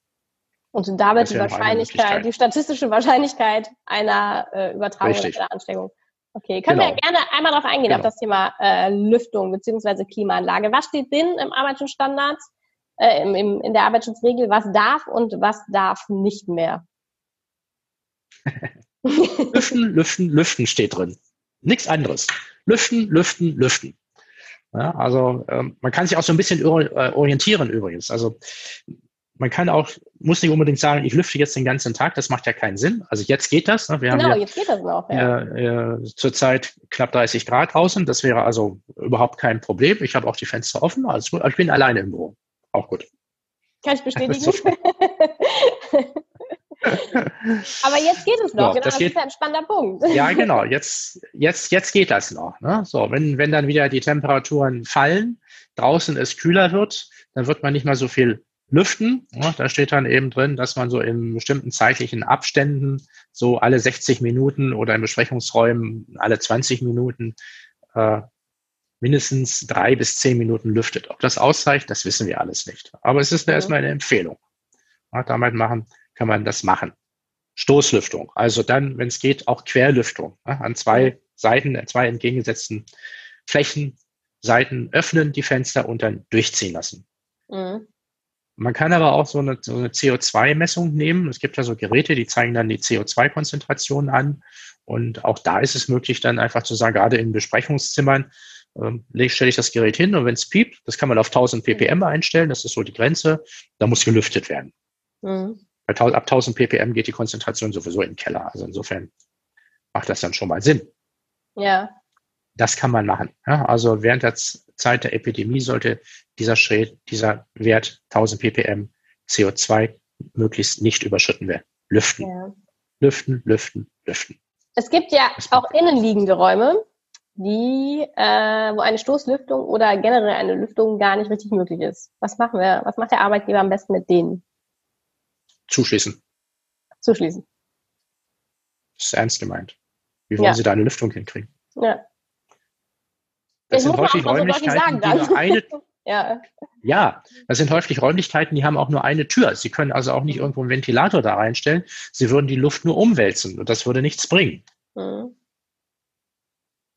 Und damit die Wahrscheinlichkeit, die statistische Wahrscheinlichkeit einer äh, Übertragung Richtig. oder einer Ansteckung. Okay, können genau. wir gerne einmal darauf eingehen, genau. auf das Thema äh, Lüftung beziehungsweise Klimaanlage. Was steht drin im Arbeitsschutzstandard, äh, im, im, in der Arbeitsschutzregel? Was darf und was darf nicht mehr? lüften, lüften, lüften steht drin. Nichts anderes. Lüften, lüften, lüften. Ja, also ähm, man kann sich auch so ein bisschen äh, orientieren übrigens. Also man kann auch, muss nicht unbedingt sagen, ich lüfte jetzt den ganzen Tag, das macht ja keinen Sinn. Also jetzt geht das. Ne? Wir genau, haben ja, jetzt geht das noch. Ja. Äh, äh, zurzeit knapp 30 Grad draußen, das wäre also überhaupt kein Problem. Ich habe auch die Fenster offen, alles gut. ich bin alleine im Büro. Auch gut. Kann ich bestätigen. Aber jetzt geht es noch, so, genau, das, das ist ein spannender Punkt. Ja, genau, jetzt, jetzt, jetzt geht das noch. Ne? So, wenn, wenn dann wieder die Temperaturen fallen, draußen es kühler wird, dann wird man nicht mehr so viel lüften. Ne? Da steht dann eben drin, dass man so in bestimmten zeitlichen Abständen, so alle 60 Minuten oder in Besprechungsräumen alle 20 Minuten, äh, mindestens drei bis zehn Minuten lüftet. Ob das ausreicht, das wissen wir alles nicht. Aber es ist ja. erstmal eine Empfehlung. Ja, damit machen kann man das machen. Stoßlüftung, also dann, wenn es geht, auch Querlüftung ja, an zwei Seiten, an zwei entgegengesetzten Flächen, Seiten öffnen die Fenster und dann durchziehen lassen. Mhm. Man kann aber auch so eine, so eine CO2-Messung nehmen. Es gibt ja so Geräte, die zeigen dann die CO2-Konzentration an. Und auch da ist es möglich, dann einfach zu sagen, gerade in Besprechungszimmern, ähm, stelle ich das Gerät hin und wenn es piept, das kann man auf 1000 ppm einstellen, das ist so die Grenze, da muss gelüftet werden. Mhm. Ab 1000 ppm geht die Konzentration sowieso in den Keller. Also insofern macht das dann schon mal Sinn. Ja. Das kann man machen. Ja, also während der Zeit der Epidemie sollte dieser Schritt, dieser Wert 1000 ppm CO2 möglichst nicht überschritten werden. Lüften. Ja. Lüften, lüften, lüften. Es gibt ja auch innenliegende Räume, die, äh, wo eine Stoßlüftung oder generell eine Lüftung gar nicht richtig möglich ist. Was machen wir? Was macht der Arbeitgeber am besten mit denen? Zuschließen. Zuschließen. Das ist ernst gemeint. Wie wollen ja. Sie da eine Lüftung hinkriegen? Ja. Das ich sind häufig Räumlichkeiten, die nur eine. ja. ja, das sind häufig Räumlichkeiten, die haben auch nur eine Tür. Sie können also auch nicht irgendwo einen Ventilator da reinstellen. Sie würden die Luft nur umwälzen und das würde nichts bringen. Mhm.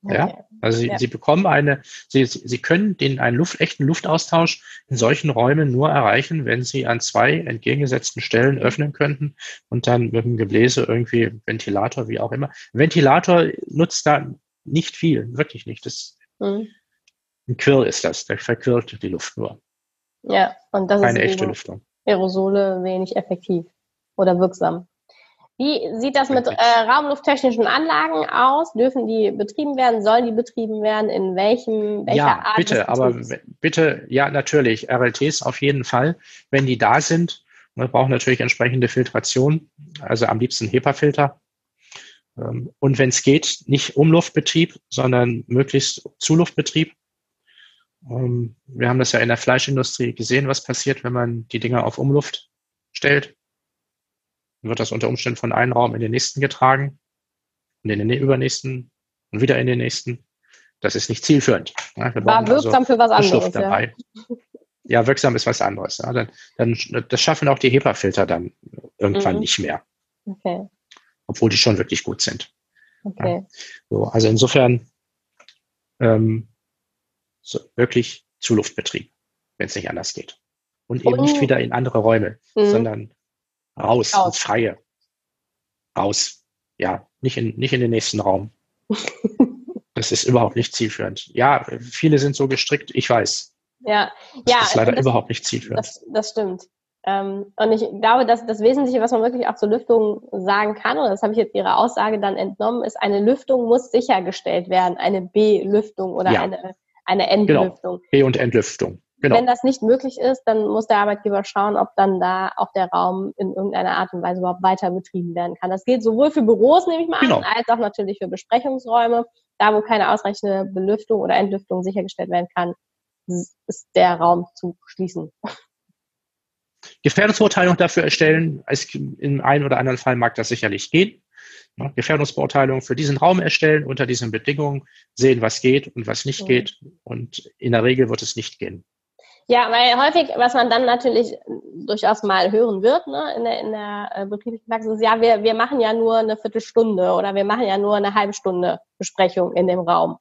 Ja, also Sie, ja. Sie bekommen eine, Sie, Sie können den einen Luft, echten Luftaustausch in solchen Räumen nur erreichen, wenn Sie an zwei entgegengesetzten Stellen öffnen könnten und dann mit dem Gebläse irgendwie Ventilator, wie auch immer. Ventilator nutzt da nicht viel, wirklich nicht. Das, mhm. Ein Quirl ist das, der verquirlt die Luft nur. Ja, und das Keine ist echte Lüftung. Aerosole wenig effektiv oder wirksam. Wie sieht das mit äh, raumlufttechnischen Anlagen aus? Dürfen die betrieben werden? Sollen die betrieben werden? In welchem, welcher ja, Art? Bitte, aber bitte, ja, natürlich, RLTs auf jeden Fall. Wenn die da sind, wir brauchen natürlich entsprechende Filtration, also am liebsten HEPA-Filter. Ähm, und wenn es geht, nicht Umluftbetrieb, sondern möglichst Zuluftbetrieb. Ähm, wir haben das ja in der Fleischindustrie gesehen, was passiert, wenn man die Dinger auf Umluft stellt wird das unter Umständen von einem Raum in den nächsten getragen und in den übernächsten und wieder in den nächsten. Das ist nicht zielführend. Ja, War also wirksam also für was anderes. Dabei. Ja. ja. wirksam ist was anderes. Dann, dann, das schaffen auch die HEPA-Filter dann irgendwann mhm. nicht mehr. Okay. Obwohl die schon wirklich gut sind. Okay. Ja, so, also insofern ähm, so, wirklich Zuluftbetrieb, wenn es nicht anders geht. Und eben und, nicht wieder in andere Räume, mhm. sondern Raus, Raus. ins Freie. Raus. Ja, nicht in, nicht in den nächsten Raum. Das ist überhaupt nicht zielführend. Ja, viele sind so gestrickt, ich weiß. Ja, das ja. ist leider das, überhaupt nicht zielführend. Das, das stimmt. Ähm, und ich glaube, dass das Wesentliche, was man wirklich auch zur Lüftung sagen kann, und das habe ich jetzt Ihrer Aussage dann entnommen, ist, eine Lüftung muss sichergestellt werden, eine B-Lüftung oder ja. eine, eine Entlüftung. Genau. B- und Entlüftung. Genau. Wenn das nicht möglich ist, dann muss der Arbeitgeber schauen, ob dann da auch der Raum in irgendeiner Art und Weise überhaupt weiter betrieben werden kann. Das gilt sowohl für Büros, nehme ich mal genau. an, als auch natürlich für Besprechungsräume. Da, wo keine ausreichende Belüftung oder Entlüftung sichergestellt werden kann, ist der Raum zu schließen. Gefährdungsbeurteilung dafür erstellen, in einem oder anderen Fall mag das sicherlich gehen. Gefährdungsbeurteilung für diesen Raum erstellen, unter diesen Bedingungen, sehen, was geht und was nicht mhm. geht. Und in der Regel wird es nicht gehen. Ja, weil häufig, was man dann natürlich durchaus mal hören wird ne, in der, in der äh, betrieblichen Praxis, ist, ja, wir, wir machen ja nur eine Viertelstunde oder wir machen ja nur eine halbe Stunde Besprechung in dem Raum.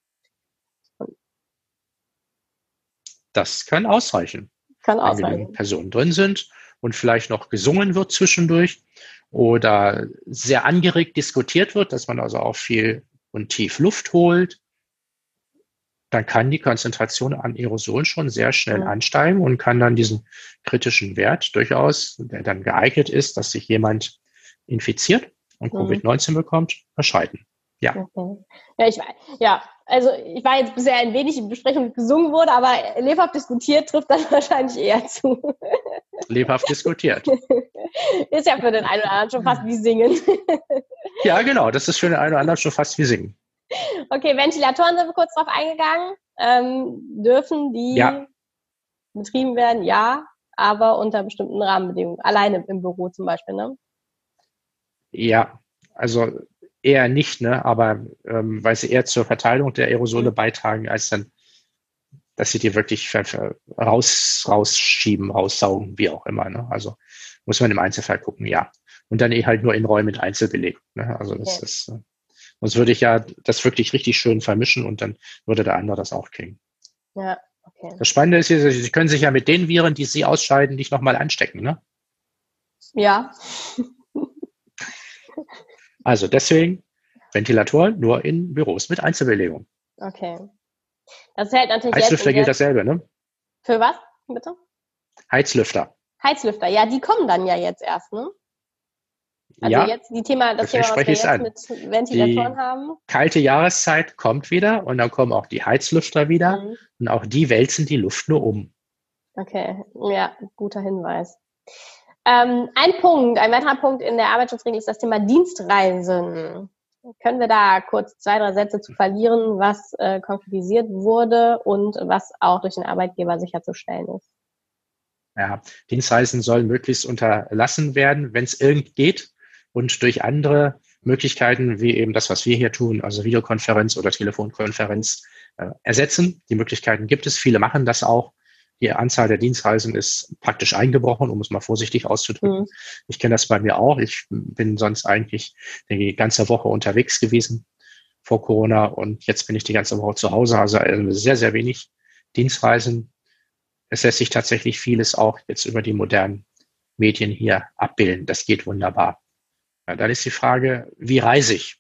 Das kann ausreichen. Kann ausreichen. Wenn Personen drin sind und vielleicht noch gesungen wird zwischendurch oder sehr angeregt diskutiert wird, dass man also auch viel und tief Luft holt dann kann die Konzentration an Aerosolen schon sehr schnell ja. ansteigen und kann dann diesen kritischen Wert durchaus, der dann geeignet ist, dass sich jemand infiziert und mhm. Covid-19 bekommt, überschreiten. Ja. Okay. Ja, ich, ja, also ich war jetzt bisher ein wenig in Besprechung gesungen wurde, aber lebhaft diskutiert trifft dann wahrscheinlich eher zu. Lebhaft diskutiert. Ist ja für den einen oder anderen schon fast wie singen. Ja, genau. Das ist für den einen oder anderen schon fast wie singen. Okay, Ventilatoren sind wir kurz drauf eingegangen. Ähm, dürfen die ja. betrieben werden? Ja, aber unter bestimmten Rahmenbedingungen. Alleine im Büro zum Beispiel, ne? Ja, also eher nicht, ne? Aber ähm, weil sie eher zur Verteilung der Aerosole beitragen, als dann, dass sie die wirklich raus, rausschieben, raussaugen, wie auch immer. Ne? Also muss man im Einzelfall gucken, ja. Und dann eh halt nur in Räumen mit Einzelbeleg. Ne? Also das okay. ist. Äh, Sonst würde ich ja das wirklich richtig schön vermischen und dann würde der andere das auch kriegen. Ja, okay. Das Spannende ist, Sie können sich ja mit den Viren, die Sie ausscheiden, nicht nochmal anstecken, ne? Ja. also deswegen Ventilatoren nur in Büros mit Einzelbelegung. Okay. Das hält natürlich Heizlüfter gilt dasselbe, ne? Für was, bitte? Heizlüfter. Heizlüfter, ja, die kommen dann ja jetzt erst, ne? Also ja, jetzt die Thema, das Thema, was wir jetzt an. mit Ventilatoren die haben. Kalte Jahreszeit kommt wieder und dann kommen auch die Heizlüfter wieder mhm. und auch die wälzen die Luft nur um. Okay, ja, guter Hinweis. Ähm, ein Punkt, ein weiterer Punkt in der Arbeitsschutzregel ist das Thema Dienstreisen. Können wir da kurz zwei, drei Sätze zu verlieren, was äh, konkretisiert wurde und was auch durch den Arbeitgeber sicherzustellen ist? Ja, Dienstreisen sollen möglichst unterlassen werden, wenn es irgend geht und durch andere Möglichkeiten, wie eben das, was wir hier tun, also Videokonferenz oder Telefonkonferenz, äh, ersetzen. Die Möglichkeiten gibt es. Viele machen das auch. Die Anzahl der Dienstreisen ist praktisch eingebrochen, um es mal vorsichtig auszudrücken. Mhm. Ich kenne das bei mir auch. Ich bin sonst eigentlich die ganze Woche unterwegs gewesen vor Corona und jetzt bin ich die ganze Woche zu Hause. Also sehr, sehr wenig Dienstreisen. Es lässt sich tatsächlich vieles auch jetzt über die modernen Medien hier abbilden. Das geht wunderbar. Ja, dann ist die Frage, wie reise ich?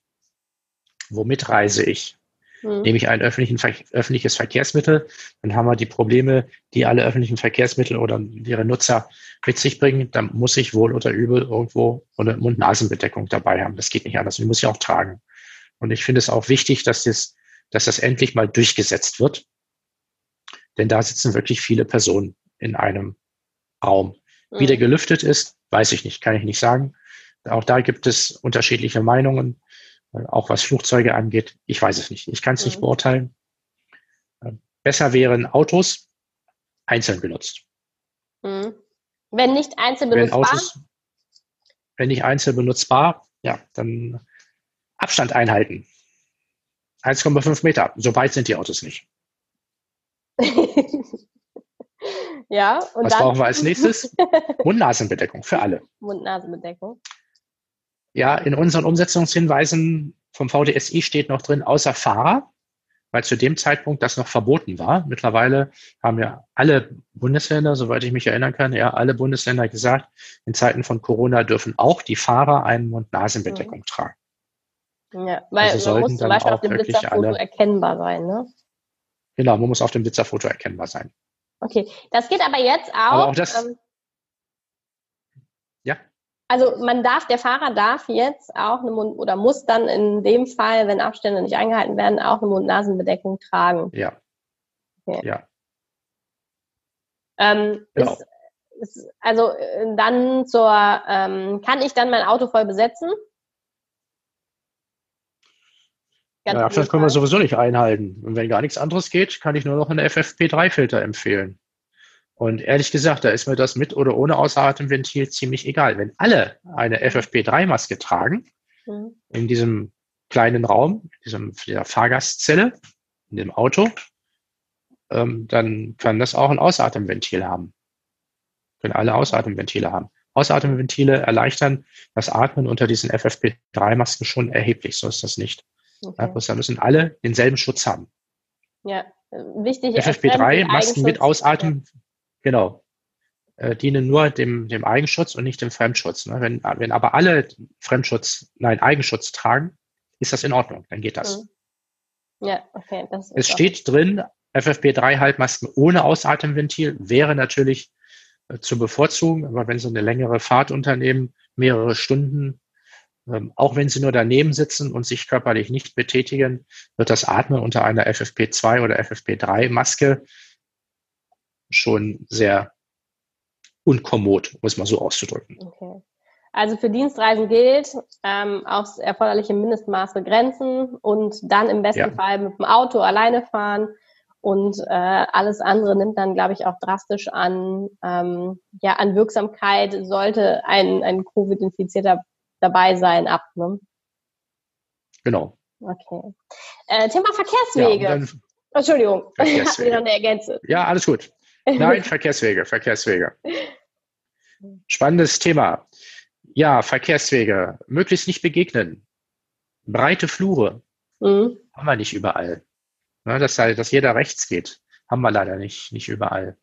Womit reise ich? Mhm. Nehme ich ein öffentliches Verkehrsmittel, dann haben wir die Probleme, die alle öffentlichen Verkehrsmittel oder ihre Nutzer mit sich bringen. Dann muss ich wohl oder übel irgendwo eine Mund-Nasen-Bedeckung dabei haben. Das geht nicht anders. Die muss ich auch tragen. Und ich finde es auch wichtig, dass das, dass das endlich mal durchgesetzt wird. Denn da sitzen wirklich viele Personen in einem Raum. Wie der mhm. gelüftet ist, weiß ich nicht, kann ich nicht sagen. Auch da gibt es unterschiedliche Meinungen, auch was Flugzeuge angeht. Ich weiß es nicht. Ich kann es mhm. nicht beurteilen. Äh, besser wären Autos einzeln genutzt. Mhm. Wenn nicht einzeln benutzbar? Wenn, Autos, wenn nicht einzeln benutzbar, ja, dann Abstand einhalten. 1,5 Meter. So weit sind die Autos nicht. ja, und Was dann? brauchen wir als nächstes? Mund-Nasen-Bedeckung für alle. Mund-Nasen-Bedeckung. Ja, in unseren Umsetzungshinweisen vom VDSI steht noch drin, außer Fahrer, weil zu dem Zeitpunkt das noch verboten war. Mittlerweile haben ja alle Bundesländer, soweit ich mich erinnern kann, ja, alle Bundesländer gesagt, in Zeiten von Corona dürfen auch die Fahrer einen Mund-Nasen-Bedeckung mhm. tragen. Ja, weil also man muss zum Beispiel auf dem Blitzerfoto alle, erkennbar sein, ne? Genau, man muss auf dem Blitzerfoto erkennbar sein. Okay, das geht aber jetzt auch. Aber auch das, ähm. Also man darf, der Fahrer darf jetzt auch eine Mund oder muss dann in dem Fall, wenn Abstände nicht eingehalten werden, auch eine Mund-Nasen-Bedeckung tragen. Ja. Okay. Ja. Ähm, genau. ist, ist, also äh, dann zur, ähm, kann ich dann mein Auto voll besetzen? Ganz ja, Abstand können wir sowieso nicht einhalten. Und wenn gar nichts anderes geht, kann ich nur noch einen FFP3-Filter empfehlen. Und ehrlich gesagt, da ist mir das mit oder ohne Außeratemventil ziemlich egal. Wenn alle eine FFP3-Maske tragen, mhm. in diesem kleinen Raum, in diesem, dieser Fahrgastzelle, in dem Auto, ähm, dann kann das auch ein Ausatemventil haben. Können alle Ausatemventile haben. Ausatemventile erleichtern das Atmen unter diesen FFP3-Masken schon erheblich. So ist das nicht. Okay. Da müssen alle denselben Schutz haben. Ja, wichtig. FFP3-Masken mit Ausatmen, ja. Genau, äh, dienen nur dem, dem Eigenschutz und nicht dem Fremdschutz. Ne? Wenn, wenn aber alle Fremdschutz, nein, Eigenschutz tragen, ist das in Ordnung, dann geht das. Mhm. Ja, okay. Das es steht drin, FFP3-Halbmasken ohne Ausatemventil wäre natürlich äh, zu bevorzugen, aber wenn Sie eine längere Fahrt unternehmen, mehrere Stunden, ähm, auch wenn Sie nur daneben sitzen und sich körperlich nicht betätigen, wird das Atmen unter einer FFP2 oder FFP3-Maske schon sehr unkommod, muss man so auszudrücken. Okay. Also für Dienstreisen gilt, ähm, aufs erforderliche Mindestmaß begrenzen und dann im besten ja. Fall mit dem Auto alleine fahren und äh, alles andere nimmt dann, glaube ich, auch drastisch an, ähm, ja, an Wirksamkeit, sollte ein, ein Covid-Infizierter dabei sein, ab. Ne? Genau. Okay. Äh, Thema Verkehrswege. Ja, dann, Entschuldigung, Verkehrswege. noch eine Ergänzung. Ja, alles gut. Nein, Verkehrswege, Verkehrswege. Spannendes Thema. Ja, Verkehrswege. Möglichst nicht begegnen. Breite Flure. Mhm. Haben wir nicht überall. Ne, dass, dass jeder rechts geht. Haben wir leider nicht, nicht überall.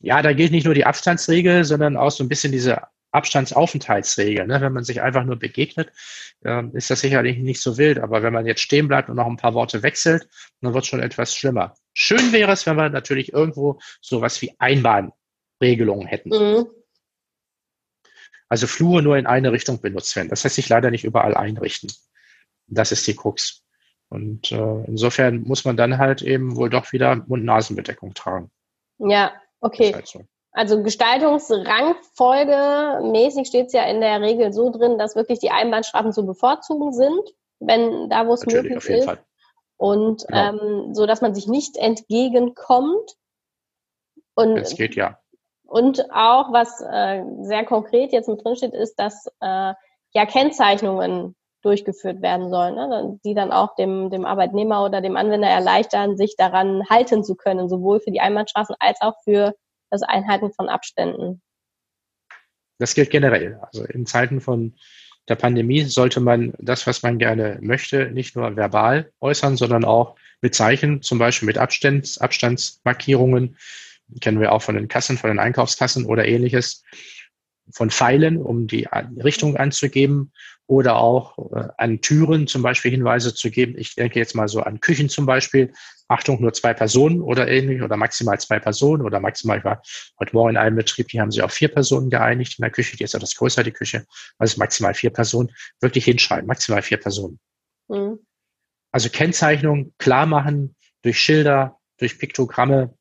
Ja, da gilt nicht nur die Abstandsregel, sondern auch so ein bisschen diese Abstandsaufenthaltsregel. Ne? Wenn man sich einfach nur begegnet, äh, ist das sicherlich nicht so wild. Aber wenn man jetzt stehen bleibt und noch ein paar Worte wechselt, dann wird es schon etwas schlimmer. Schön wäre es, wenn wir natürlich irgendwo sowas wie Einbahnregelungen hätten. Mhm. Also Flure nur in eine Richtung benutzt werden. Das lässt sich leider nicht überall einrichten. Das ist die Krux. Und äh, insofern muss man dann halt eben wohl doch wieder Mund-Nasen-Bedeckung tragen. Ja, okay. Halt so. Also Gestaltungsrangfolge mäßig steht es ja in der Regel so drin, dass wirklich die Einbahnstraßen zu bevorzugen sind, wenn da, wo es möglich ist. Fall. Und genau. ähm, so, dass man sich nicht entgegenkommt. Und, es geht ja. Und auch, was äh, sehr konkret jetzt mit drin steht, ist, dass äh, ja Kennzeichnungen durchgeführt werden sollen, ne? die dann auch dem, dem Arbeitnehmer oder dem Anwender erleichtern, sich daran halten zu können, sowohl für die Einbahnstraßen als auch für das Einhalten von Abständen. Das gilt generell. Also in Zeiten von der Pandemie sollte man das, was man gerne möchte, nicht nur verbal äußern, sondern auch mit Zeichen, zum Beispiel mit Abstands, Abstandsmarkierungen, kennen wir auch von den Kassen, von den Einkaufskassen oder ähnliches, von Pfeilen, um die Richtung anzugeben oder auch äh, an Türen zum Beispiel Hinweise zu geben. Ich denke jetzt mal so an Küchen zum Beispiel. Achtung, nur zwei Personen oder ähnlich oder maximal zwei Personen oder maximal, ich war heute Morgen in einem Betrieb, die haben sich auf vier Personen geeinigt in der Küche, die ist etwas größer, die Küche, also maximal vier Personen, wirklich hinschreiben, maximal vier Personen. Mhm. Also Kennzeichnung klar machen durch Schilder, durch Piktogramme,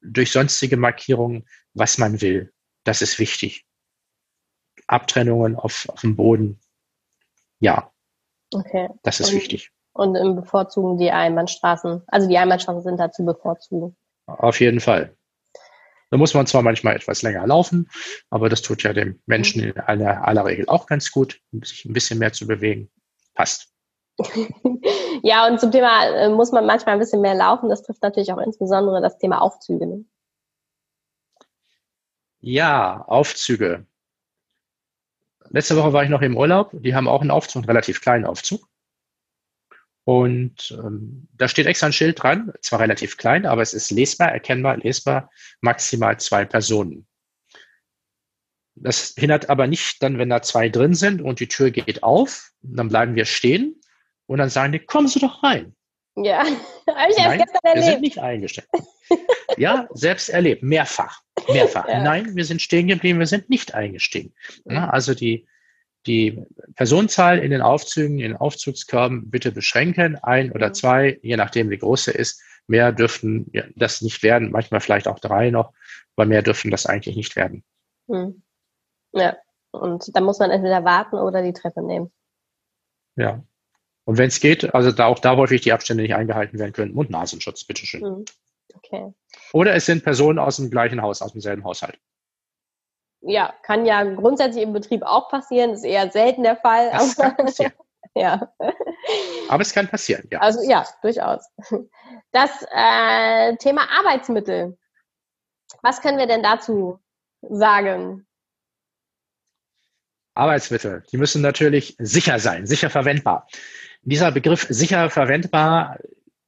durch sonstige Markierungen, was man will. Das ist wichtig. Abtrennungen auf, auf dem Boden. Ja. Okay. Das ist und, wichtig. Und im Bevorzugen die Einbahnstraßen. Also die Einbahnstraßen sind da zu bevorzugen. Auf jeden Fall. Da muss man zwar manchmal etwas länger laufen, aber das tut ja dem Menschen in aller, aller Regel auch ganz gut, sich ein bisschen mehr zu bewegen. Passt. ja, und zum Thema äh, muss man manchmal ein bisschen mehr laufen. Das trifft natürlich auch insbesondere das Thema Aufzüge. Ne? Ja, Aufzüge. Letzte Woche war ich noch im Urlaub. Die haben auch einen Aufzug, einen relativ kleinen Aufzug. Und ähm, da steht extra ein Schild dran, zwar relativ klein, aber es ist lesbar, erkennbar, lesbar, maximal zwei Personen. Das hindert aber nicht dann, wenn da zwei drin sind und die Tür geht auf, dann bleiben wir stehen, Und dann sagen die, kommen Sie doch rein. Ja, habe ich erst gestern erlebt. Wir sind nicht eingestellt. ja, selbst erlebt, mehrfach. Mehrfach. Ja. Nein, wir sind stehen geblieben, wir sind nicht eingestiegen. Ja, also die, die Personenzahl in den Aufzügen, in den Aufzugskörben bitte beschränken, ein oder zwei, je nachdem wie groß er ist. Mehr dürften das nicht werden, manchmal vielleicht auch drei noch, aber mehr dürfen das eigentlich nicht werden. Hm. Ja, und da muss man entweder warten oder die Treppe nehmen. Ja. Und wenn es geht, also da auch da häufig die Abstände nicht eingehalten werden können, Mund-Nasenschutz, bitteschön. Hm. Okay. Oder es sind Personen aus dem gleichen Haus, aus demselben Haushalt. Ja, kann ja grundsätzlich im Betrieb auch passieren, ist eher selten der Fall. Das aber, kann passieren. ja. Aber es kann passieren, ja. Also ja, durchaus. Das äh, Thema Arbeitsmittel. Was können wir denn dazu sagen? Arbeitsmittel, die müssen natürlich sicher sein, sicher verwendbar. Dieser Begriff sicher verwendbar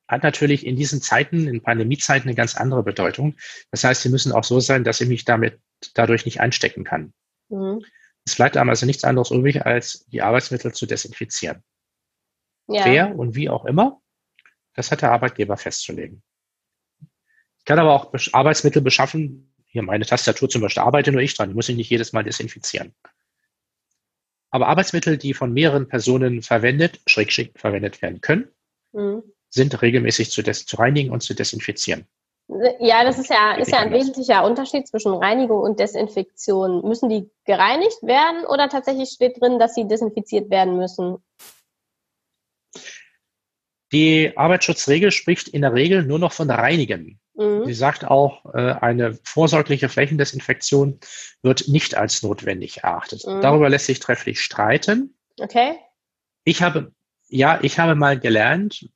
hat natürlich in diesen Zeiten, in Pandemiezeiten, eine ganz andere Bedeutung. Das heißt, sie müssen auch so sein, dass ich mich damit dadurch nicht anstecken kann. Mhm. Es bleibt einem also nichts anderes übrig, als die Arbeitsmittel zu desinfizieren. Ja. Wer und wie auch immer, das hat der Arbeitgeber festzulegen. Ich kann aber auch Arbeitsmittel beschaffen. Hier meine Tastatur zum Beispiel arbeite nur ich dran. Die muss ich nicht jedes Mal desinfizieren. Aber Arbeitsmittel, die von mehreren Personen verwendet, schräg, verwendet werden können, mhm sind regelmäßig zu, zu reinigen und zu desinfizieren. Ja, das ist ja, ist ja ein wesentlicher Unterschied zwischen Reinigung und Desinfektion. Müssen die gereinigt werden oder tatsächlich steht drin, dass sie desinfiziert werden müssen? Die Arbeitsschutzregel spricht in der Regel nur noch von Reinigen. Mhm. Sie sagt auch, äh, eine vorsorgliche Flächendesinfektion wird nicht als notwendig erachtet. Mhm. Darüber lässt sich trefflich streiten. Okay. Ich habe, ja, ich habe mal gelernt,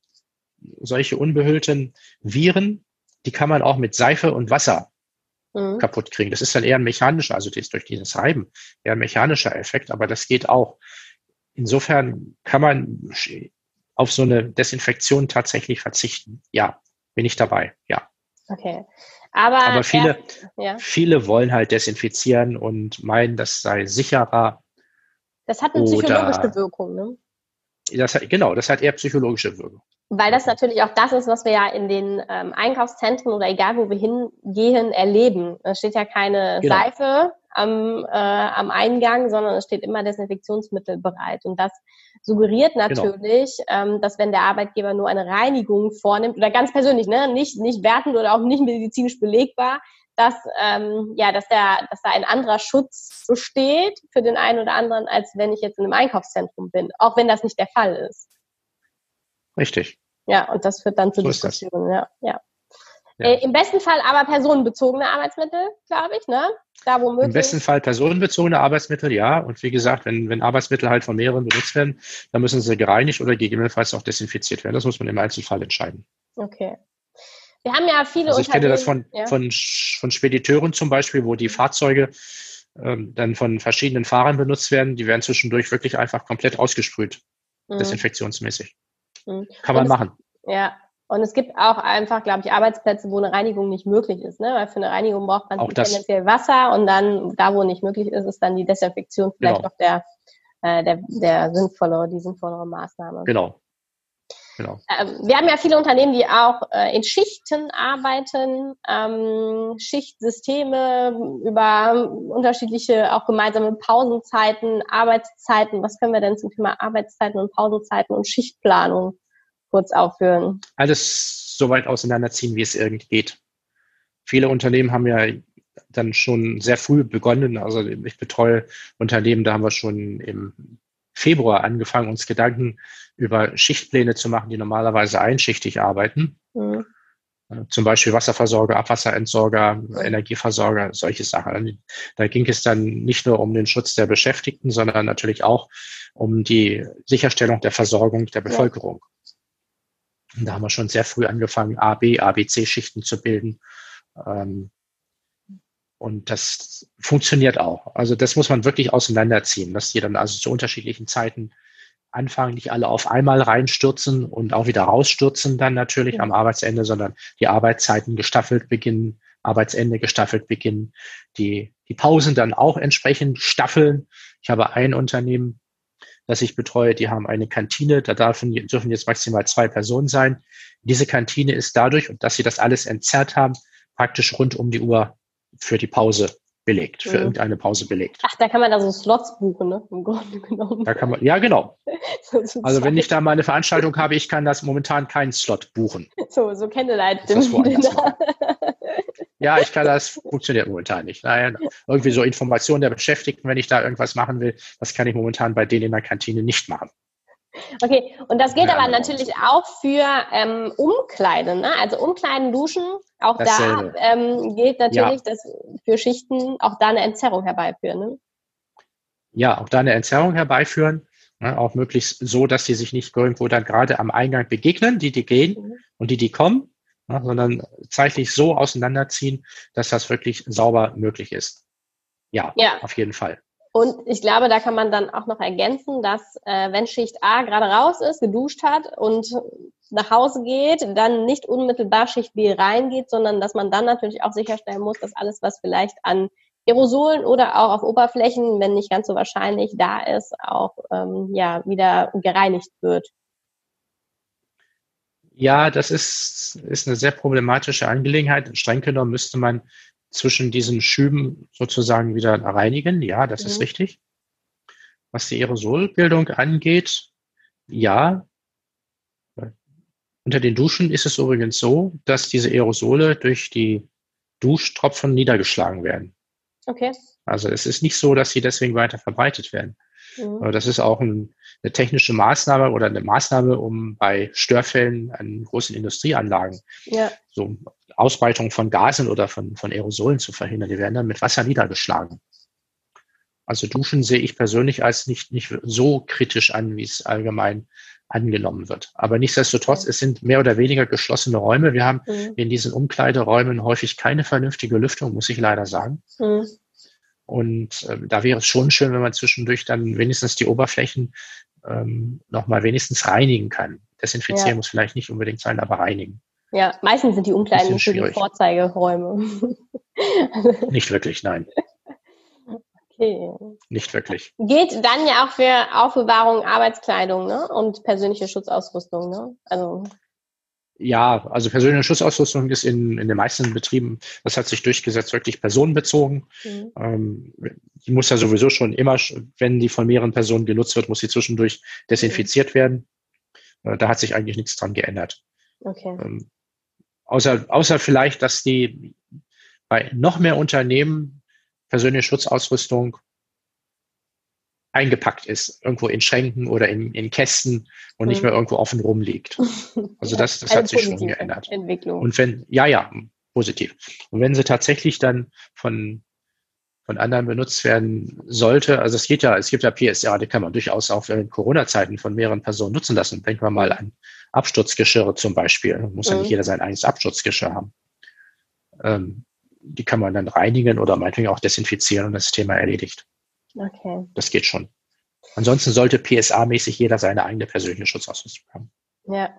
solche unbehüllten Viren, die kann man auch mit Seife und Wasser mhm. kaputt kriegen. Das ist dann eher ein mechanischer, also das durch dieses Reiben, eher ein mechanischer Effekt, aber das geht auch. Insofern kann man auf so eine Desinfektion tatsächlich verzichten. Ja, bin ich dabei, ja. Okay. Aber, aber viele, ja. viele wollen halt desinfizieren und meinen, das sei sicherer. Das hat eine psychologische Wirkung, ne? Das hat, genau, das hat eher psychologische Wirkung. Weil das natürlich auch das ist, was wir ja in den ähm, Einkaufszentren oder egal wo wir hingehen, erleben. Es steht ja keine genau. Seife am, äh, am Eingang, sondern es steht immer Desinfektionsmittel bereit. Und das suggeriert genau. natürlich, genau. ähm, dass wenn der Arbeitgeber nur eine Reinigung vornimmt, oder ganz persönlich, ne, nicht, nicht wertend oder auch nicht medizinisch belegbar, dass, ähm, ja, dass, der, dass da ein anderer Schutz besteht für den einen oder anderen, als wenn ich jetzt in einem Einkaufszentrum bin, auch wenn das nicht der Fall ist. Richtig. Ja, und das führt dann zu so Diskussionen. Ja, ja. ja. Äh, Im besten Fall aber personenbezogene Arbeitsmittel, glaube ich, ne? Da wo möglich. Im besten Fall personenbezogene Arbeitsmittel, ja. Und wie gesagt, wenn, wenn Arbeitsmittel halt von mehreren benutzt werden, dann müssen sie gereinigt oder gegebenenfalls auch desinfiziert werden. Das muss man im Einzelfall entscheiden. Okay. Wir haben ja viele also ich kenne das von, ja. von, von Spediteuren zum Beispiel, wo die Fahrzeuge ähm, dann von verschiedenen Fahrern benutzt werden. Die werden zwischendurch wirklich einfach komplett ausgesprüht, mhm. desinfektionsmäßig. Mhm. Kann man es, machen. Ja, und es gibt auch einfach, glaube ich, Arbeitsplätze, wo eine Reinigung nicht möglich ist. Ne? Weil für eine Reinigung braucht man tendenziell Wasser und dann, da wo nicht möglich ist, ist dann die Desinfektion vielleicht genau. auch der, äh, der, der sinnvollere, die sinnvollere Maßnahme. Genau. Genau. Ähm, wir haben ja viele Unternehmen, die auch äh, in Schichten arbeiten, ähm, Schichtsysteme über unterschiedliche, auch gemeinsame Pausenzeiten, Arbeitszeiten. Was können wir denn zum Thema Arbeitszeiten und Pausenzeiten und Schichtplanung kurz aufführen? Alles so weit auseinanderziehen, wie es irgendwie geht. Viele Unternehmen haben ja dann schon sehr früh begonnen. Also ich betreue Unternehmen, da haben wir schon im Februar angefangen, uns Gedanken über Schichtpläne zu machen, die normalerweise einschichtig arbeiten. Mhm. Äh, zum Beispiel Wasserversorger, Abwasserentsorger, mhm. Energieversorger, solche Sachen. Da ging es dann nicht nur um den Schutz der Beschäftigten, sondern natürlich auch um die Sicherstellung der Versorgung der Bevölkerung. Und da haben wir schon sehr früh angefangen, A, B, A, B, C-Schichten zu bilden. Ähm, und das funktioniert auch. Also das muss man wirklich auseinanderziehen, dass die dann also zu unterschiedlichen Zeiten anfangen, nicht alle auf einmal reinstürzen und auch wieder rausstürzen dann natürlich ja. am Arbeitsende, sondern die Arbeitszeiten gestaffelt beginnen, Arbeitsende gestaffelt beginnen, die, die Pausen dann auch entsprechend staffeln. Ich habe ein Unternehmen, das ich betreue, die haben eine Kantine, da dürfen, dürfen jetzt maximal zwei Personen sein. Diese Kantine ist dadurch, und dass sie das alles entzerrt haben, praktisch rund um die Uhr für die Pause belegt, für mhm. irgendeine Pause belegt. Ach, da kann man da so Slots buchen, ne? Im Grunde genommen. Da kann man, ja, genau. so also wenn ich da mal eine Veranstaltung habe, ich kann das momentan keinen Slot buchen. So, so Candlelight Ja, ich kann das, funktioniert momentan nicht. Nein, irgendwie so Informationen der Beschäftigten, wenn ich da irgendwas machen will, das kann ich momentan bei denen in der Kantine nicht machen. Okay, und das gilt ja, aber natürlich auch für ähm, Umkleiden, ne? also Umkleiden, Duschen, auch Dasselbe. da ähm, gilt natürlich, ja. dass für Schichten auch da eine Entzerrung herbeiführen. Ne? Ja, auch da eine Entzerrung herbeiführen, ne? auch möglichst so, dass sie sich nicht irgendwo dann gerade am Eingang begegnen, die, die gehen mhm. und die, die kommen, ne? sondern zeitlich so auseinanderziehen, dass das wirklich sauber möglich ist. Ja, ja. auf jeden Fall. Und ich glaube, da kann man dann auch noch ergänzen, dass äh, wenn Schicht A gerade raus ist, geduscht hat und nach Hause geht, dann nicht unmittelbar Schicht B reingeht, sondern dass man dann natürlich auch sicherstellen muss, dass alles, was vielleicht an Aerosolen oder auch auf Oberflächen, wenn nicht ganz so wahrscheinlich da ist, auch ähm, ja wieder gereinigt wird. Ja, das ist, ist eine sehr problematische Angelegenheit. Streng genommen müsste man zwischen diesen Schüben sozusagen wieder reinigen. Ja, das mhm. ist richtig. Was die Aerosolbildung angeht, ja. Unter den Duschen ist es übrigens so, dass diese Aerosole durch die Duschtropfen niedergeschlagen werden. Okay. Also es ist nicht so, dass sie deswegen weiter verbreitet werden. Mhm. Das ist auch ein, eine technische Maßnahme oder eine Maßnahme, um bei Störfällen an großen Industrieanlagen ja. so Ausbreitung von Gasen oder von, von Aerosolen zu verhindern. Die werden dann mit Wasser niedergeschlagen. Also Duschen sehe ich persönlich als nicht, nicht so kritisch an, wie es allgemein angenommen wird. Aber nichtsdestotrotz, es sind mehr oder weniger geschlossene Räume. Wir haben mhm. in diesen Umkleideräumen häufig keine vernünftige Lüftung, muss ich leider sagen. Mhm. Und äh, da wäre es schon schön, wenn man zwischendurch dann wenigstens die Oberflächen ähm, nochmal wenigstens reinigen kann. Desinfizieren ja. muss vielleicht nicht unbedingt sein, aber reinigen. Ja, meistens sind die Umkleiden für die Vorzeigeräume. nicht wirklich, nein. Okay. Nicht wirklich. Geht dann ja auch für Aufbewahrung Arbeitskleidung ne? und persönliche Schutzausrüstung. Ne? Also ja, also persönliche Schutzausrüstung ist in, in den meisten Betrieben, das hat sich durchgesetzt, wirklich personenbezogen. Mhm. Ähm, die muss ja sowieso schon immer, wenn die von mehreren Personen genutzt wird, muss sie zwischendurch desinfiziert mhm. werden. Äh, da hat sich eigentlich nichts dran geändert. Okay. Ähm, außer, außer vielleicht, dass die bei noch mehr Unternehmen persönliche Schutzausrüstung eingepackt ist, irgendwo in Schränken oder in, in Kästen und nicht mehr irgendwo offen rumliegt. Also das, das hat sich schon geändert. Entwicklung. Und wenn, ja, ja, positiv. Und wenn sie tatsächlich dann von, von anderen benutzt werden sollte, also es geht ja, es gibt ja PSA, die kann man durchaus auch in Corona-Zeiten von mehreren Personen nutzen lassen. Denken wir mal an Absturzgeschirre zum Beispiel. Muss mhm. ja nicht mhm. jeder sein eigenes Absturzgeschirr haben. Ähm, die kann man dann reinigen oder meinetwegen auch desinfizieren und das Thema erledigt. Okay. Das geht schon. Ansonsten sollte PSA-mäßig jeder seine eigene persönliche Schutzausrüstung haben. Ja.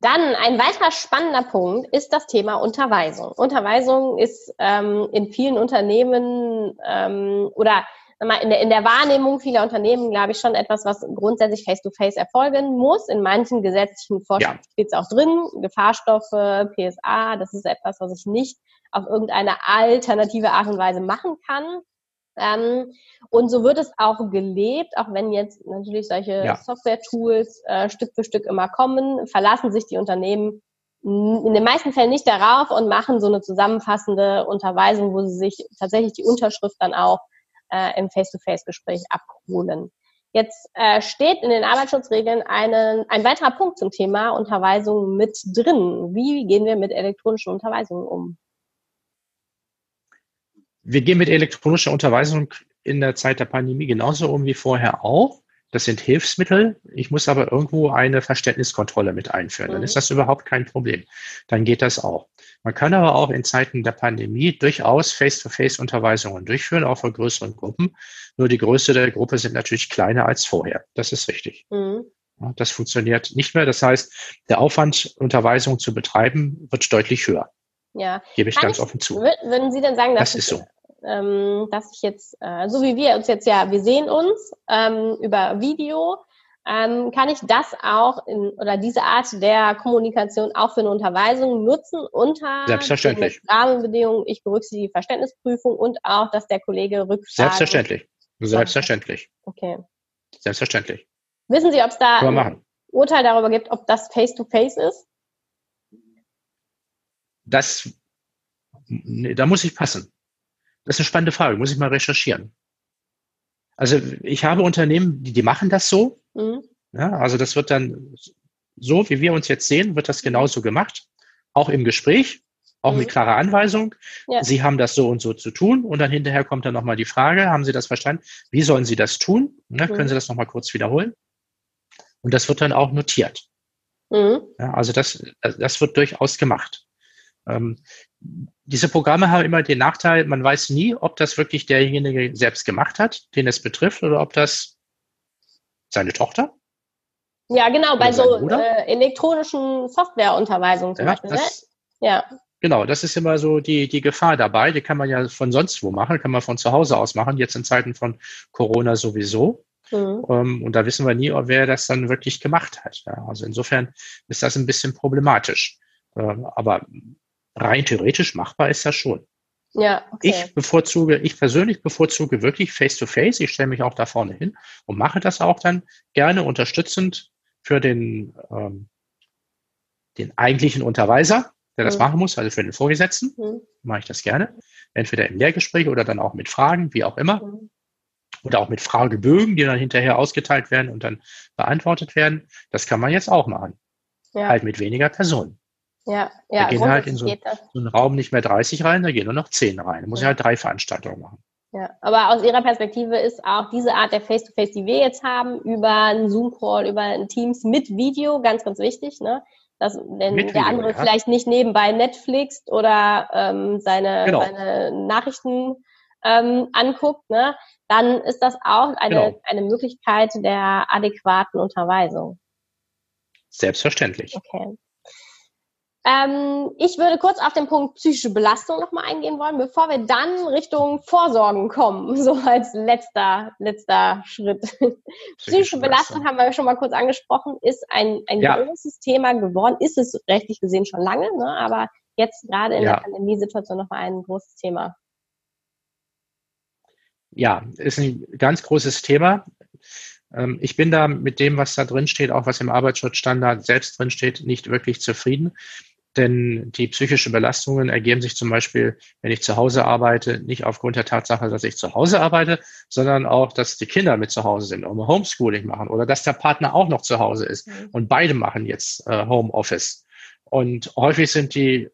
Dann ein weiterer spannender Punkt ist das Thema Unterweisung. Unterweisung ist ähm, in vielen Unternehmen ähm, oder in der, in der Wahrnehmung vieler Unternehmen, glaube ich, schon etwas, was grundsätzlich face-to-face -face erfolgen muss. In manchen gesetzlichen Vorschriften ja. steht es auch drin, Gefahrstoffe, PSA, das ist etwas, was ich nicht auf irgendeine alternative Art und Weise machen kann. Ähm, und so wird es auch gelebt, auch wenn jetzt natürlich solche ja. Software-Tools äh, Stück für Stück immer kommen, verlassen sich die Unternehmen in den meisten Fällen nicht darauf und machen so eine zusammenfassende Unterweisung, wo sie sich tatsächlich die Unterschrift dann auch äh, im Face-to-Face-Gespräch abholen. Jetzt äh, steht in den Arbeitsschutzregeln eine, ein weiterer Punkt zum Thema Unterweisung mit drin. Wie gehen wir mit elektronischen Unterweisungen um? Wir gehen mit elektronischer Unterweisung in der Zeit der Pandemie genauso um wie vorher auch. Das sind Hilfsmittel. Ich muss aber irgendwo eine Verständniskontrolle mit einführen. Dann ist mhm. das überhaupt kein Problem. Dann geht das auch. Man kann aber auch in Zeiten der Pandemie durchaus Face-to-Face-Unterweisungen durchführen, auch für größeren Gruppen. Nur die Größe der Gruppe sind natürlich kleiner als vorher. Das ist richtig. Mhm. Das funktioniert nicht mehr. Das heißt, der Aufwand, Unterweisung zu betreiben, wird deutlich höher. Ja. Gebe ich Kann ganz ich, offen zu. Würden Sie denn sagen, dass das ist so ähm, dass ich jetzt, äh, so wie wir uns jetzt ja, wir sehen uns ähm, über Video, ähm, kann ich das auch in, oder diese Art der Kommunikation auch für eine Unterweisung nutzen unter Selbstverständlich. Rahmenbedingungen. Ich berücksichtige die Verständnisprüfung und auch, dass der Kollege Rückfragen. Selbstverständlich. Selbstverständlich. Okay. Selbstverständlich. Wissen Sie, ob es da ein Urteil darüber gibt, ob das Face-to-Face -face ist? Das, nee, da muss ich passen. Das ist eine spannende Frage, muss ich mal recherchieren. Also ich habe Unternehmen, die, die machen das so. Mhm. Ja, also das wird dann so, wie wir uns jetzt sehen, wird das genauso gemacht. Auch im Gespräch, auch mhm. mit klarer Anweisung. Ja. Sie haben das so und so zu tun. Und dann hinterher kommt dann nochmal die Frage, haben Sie das verstanden? Wie sollen Sie das tun? Ne, mhm. Können Sie das nochmal kurz wiederholen? Und das wird dann auch notiert. Mhm. Ja, also das, das wird durchaus gemacht. Ähm, diese Programme haben immer den Nachteil, man weiß nie, ob das wirklich derjenige selbst gemacht hat, den es betrifft, oder ob das seine Tochter. Ja, genau, bei so äh, elektronischen Softwareunterweisungen zum ja, Beispiel. Das, ne? Ja. Genau, das ist immer so die, die Gefahr dabei. Die kann man ja von sonst wo machen, kann man von zu Hause aus machen, jetzt in Zeiten von Corona sowieso. Mhm. Um, ähm, und da wissen wir nie, wer das dann wirklich gemacht hat. Ja, also insofern ist das ein bisschen problematisch. Uh, aber rein theoretisch machbar ist das schon. Ja, okay. Ich bevorzuge, ich persönlich bevorzuge wirklich Face-to-Face. -face. Ich stelle mich auch da vorne hin und mache das auch dann gerne unterstützend für den, ähm, den eigentlichen Unterweiser, der das mhm. machen muss, also für den Vorgesetzten, mhm. mache ich das gerne. Entweder im Lehrgespräch oder dann auch mit Fragen, wie auch immer. Mhm. Oder auch mit Fragebögen, die dann hinterher ausgeteilt werden und dann beantwortet werden. Das kann man jetzt auch machen. Ja. Halt mit weniger Personen. Ja, ja. Da gehen halt in so, so, einen Raum nicht mehr 30 rein, da gehen nur noch 10 rein. Da muss ja. ich halt drei Veranstaltungen machen. Ja, aber aus Ihrer Perspektive ist auch diese Art der Face-to-Face, -face, die wir jetzt haben, über einen Zoom-Call, über ein Teams mit Video, ganz, ganz wichtig, ne? Dass, wenn mit der Video, andere ja. vielleicht nicht nebenbei Netflix oder ähm, seine, genau. seine Nachrichten ähm, anguckt, ne, dann ist das auch eine, genau. eine Möglichkeit der adäquaten Unterweisung. Selbstverständlich. Okay. Ähm, ich würde kurz auf den Punkt psychische Belastung nochmal eingehen wollen, bevor wir dann Richtung Vorsorgen kommen, so als letzter, letzter Schritt. Psychische, psychische Belastung haben wir schon mal kurz angesprochen, ist ein, ein ja. großes Thema geworden, ist es rechtlich gesehen schon lange, ne? aber jetzt gerade in ja. der Pandemiesituation nochmal ein großes Thema. Ja, ist ein ganz großes Thema. Ähm, ich bin da mit dem, was da drin steht, auch was im Arbeitsschutzstandard selbst drin steht, nicht wirklich zufrieden. Denn die psychischen Belastungen ergeben sich zum Beispiel, wenn ich zu Hause arbeite, nicht aufgrund der Tatsache, dass ich zu Hause arbeite, sondern auch, dass die Kinder mit zu Hause sind und Homeschooling machen oder dass der Partner auch noch zu Hause ist. Mhm. Und beide machen jetzt äh, Homeoffice. Und häufig sind die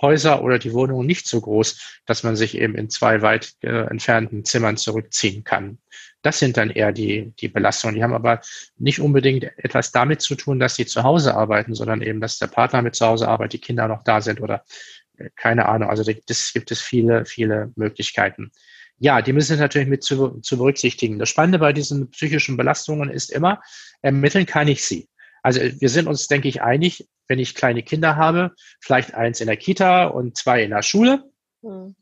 Häuser oder die Wohnungen nicht so groß, dass man sich eben in zwei weit äh, entfernten Zimmern zurückziehen kann. Das sind dann eher die, die Belastungen. Die haben aber nicht unbedingt etwas damit zu tun, dass sie zu Hause arbeiten, sondern eben, dass der Partner mit zu Hause arbeitet, die Kinder noch da sind oder äh, keine Ahnung. Also das gibt es viele, viele Möglichkeiten. Ja, die müssen natürlich mit zu, zu berücksichtigen. Das Spannende bei diesen psychischen Belastungen ist immer, ermitteln kann ich sie. Also wir sind uns, denke ich, einig, wenn ich kleine Kinder habe, vielleicht eins in der Kita und zwei in der Schule. Mhm.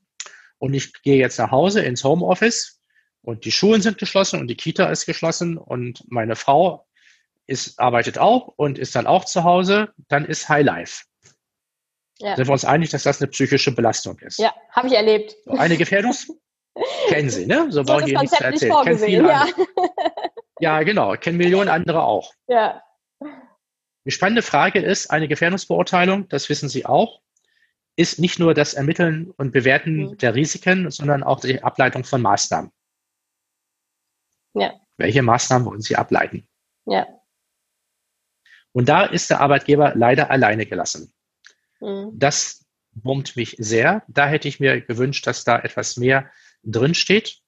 Und ich gehe jetzt nach Hause ins Homeoffice und die Schulen sind geschlossen und die Kita ist geschlossen und meine Frau ist, arbeitet auch und ist dann auch zu Hause, dann ist Highlife. Ja. Sind wir uns einig, dass das eine psychische Belastung ist? Ja, habe ich erlebt. So, eine Gefährdungs kennen Sie, ne? So brauche ich hier nichts zu erzählen. Ja. ja, genau. Kennen Millionen andere auch. Ja. Die spannende Frage ist, eine Gefährdungsbeurteilung, das wissen Sie auch, ist nicht nur das Ermitteln und Bewerten mhm. der Risiken, sondern auch die Ableitung von Maßnahmen. Ja. Welche Maßnahmen wollen Sie ableiten? Ja. Und da ist der Arbeitgeber leider alleine gelassen. Mhm. Das wurmt mich sehr. Da hätte ich mir gewünscht, dass da etwas mehr drinsteht.